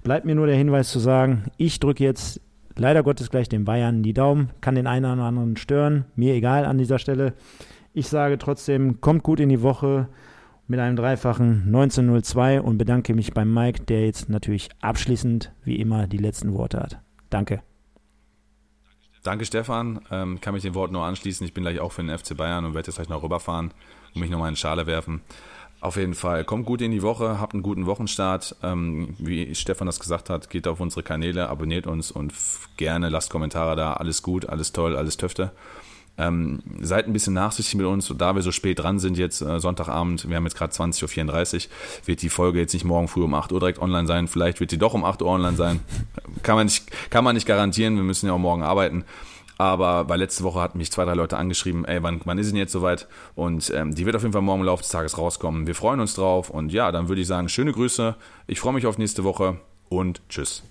Bleibt mir nur der Hinweis zu sagen, ich drücke jetzt leider Gottes gleich den Bayern die Daumen. Kann den einen oder anderen stören. Mir egal an dieser Stelle. Ich sage trotzdem, kommt gut in die Woche mit einem dreifachen 1902 und bedanke mich beim Mike, der jetzt natürlich abschließend wie immer die letzten Worte hat. Danke. Danke, Stefan. Ähm, kann mich den Worten nur anschließen. Ich bin gleich auch für den FC Bayern und werde jetzt gleich noch rüberfahren und mich nochmal in Schale werfen. Auf jeden Fall, kommt gut in die Woche, habt einen guten Wochenstart. Ähm, wie Stefan das gesagt hat, geht auf unsere Kanäle, abonniert uns und gerne lasst Kommentare da. Alles gut, alles toll, alles Töfte. Ähm, seid ein bisschen nachsichtig mit uns, da wir so spät dran sind jetzt äh, Sonntagabend, wir haben jetzt gerade 20.34 Uhr, wird die Folge jetzt nicht morgen früh um 8 Uhr direkt online sein, vielleicht wird die doch um 8 Uhr online sein, kann man nicht, kann man nicht garantieren, wir müssen ja auch morgen arbeiten. Aber bei letzte Woche hatten mich zwei, drei Leute angeschrieben, ey, wann, wann ist denn jetzt soweit? Und ähm, die wird auf jeden Fall morgen im Laufe des Tages rauskommen. Wir freuen uns drauf und ja, dann würde ich sagen, schöne Grüße. Ich freue mich auf nächste Woche und tschüss.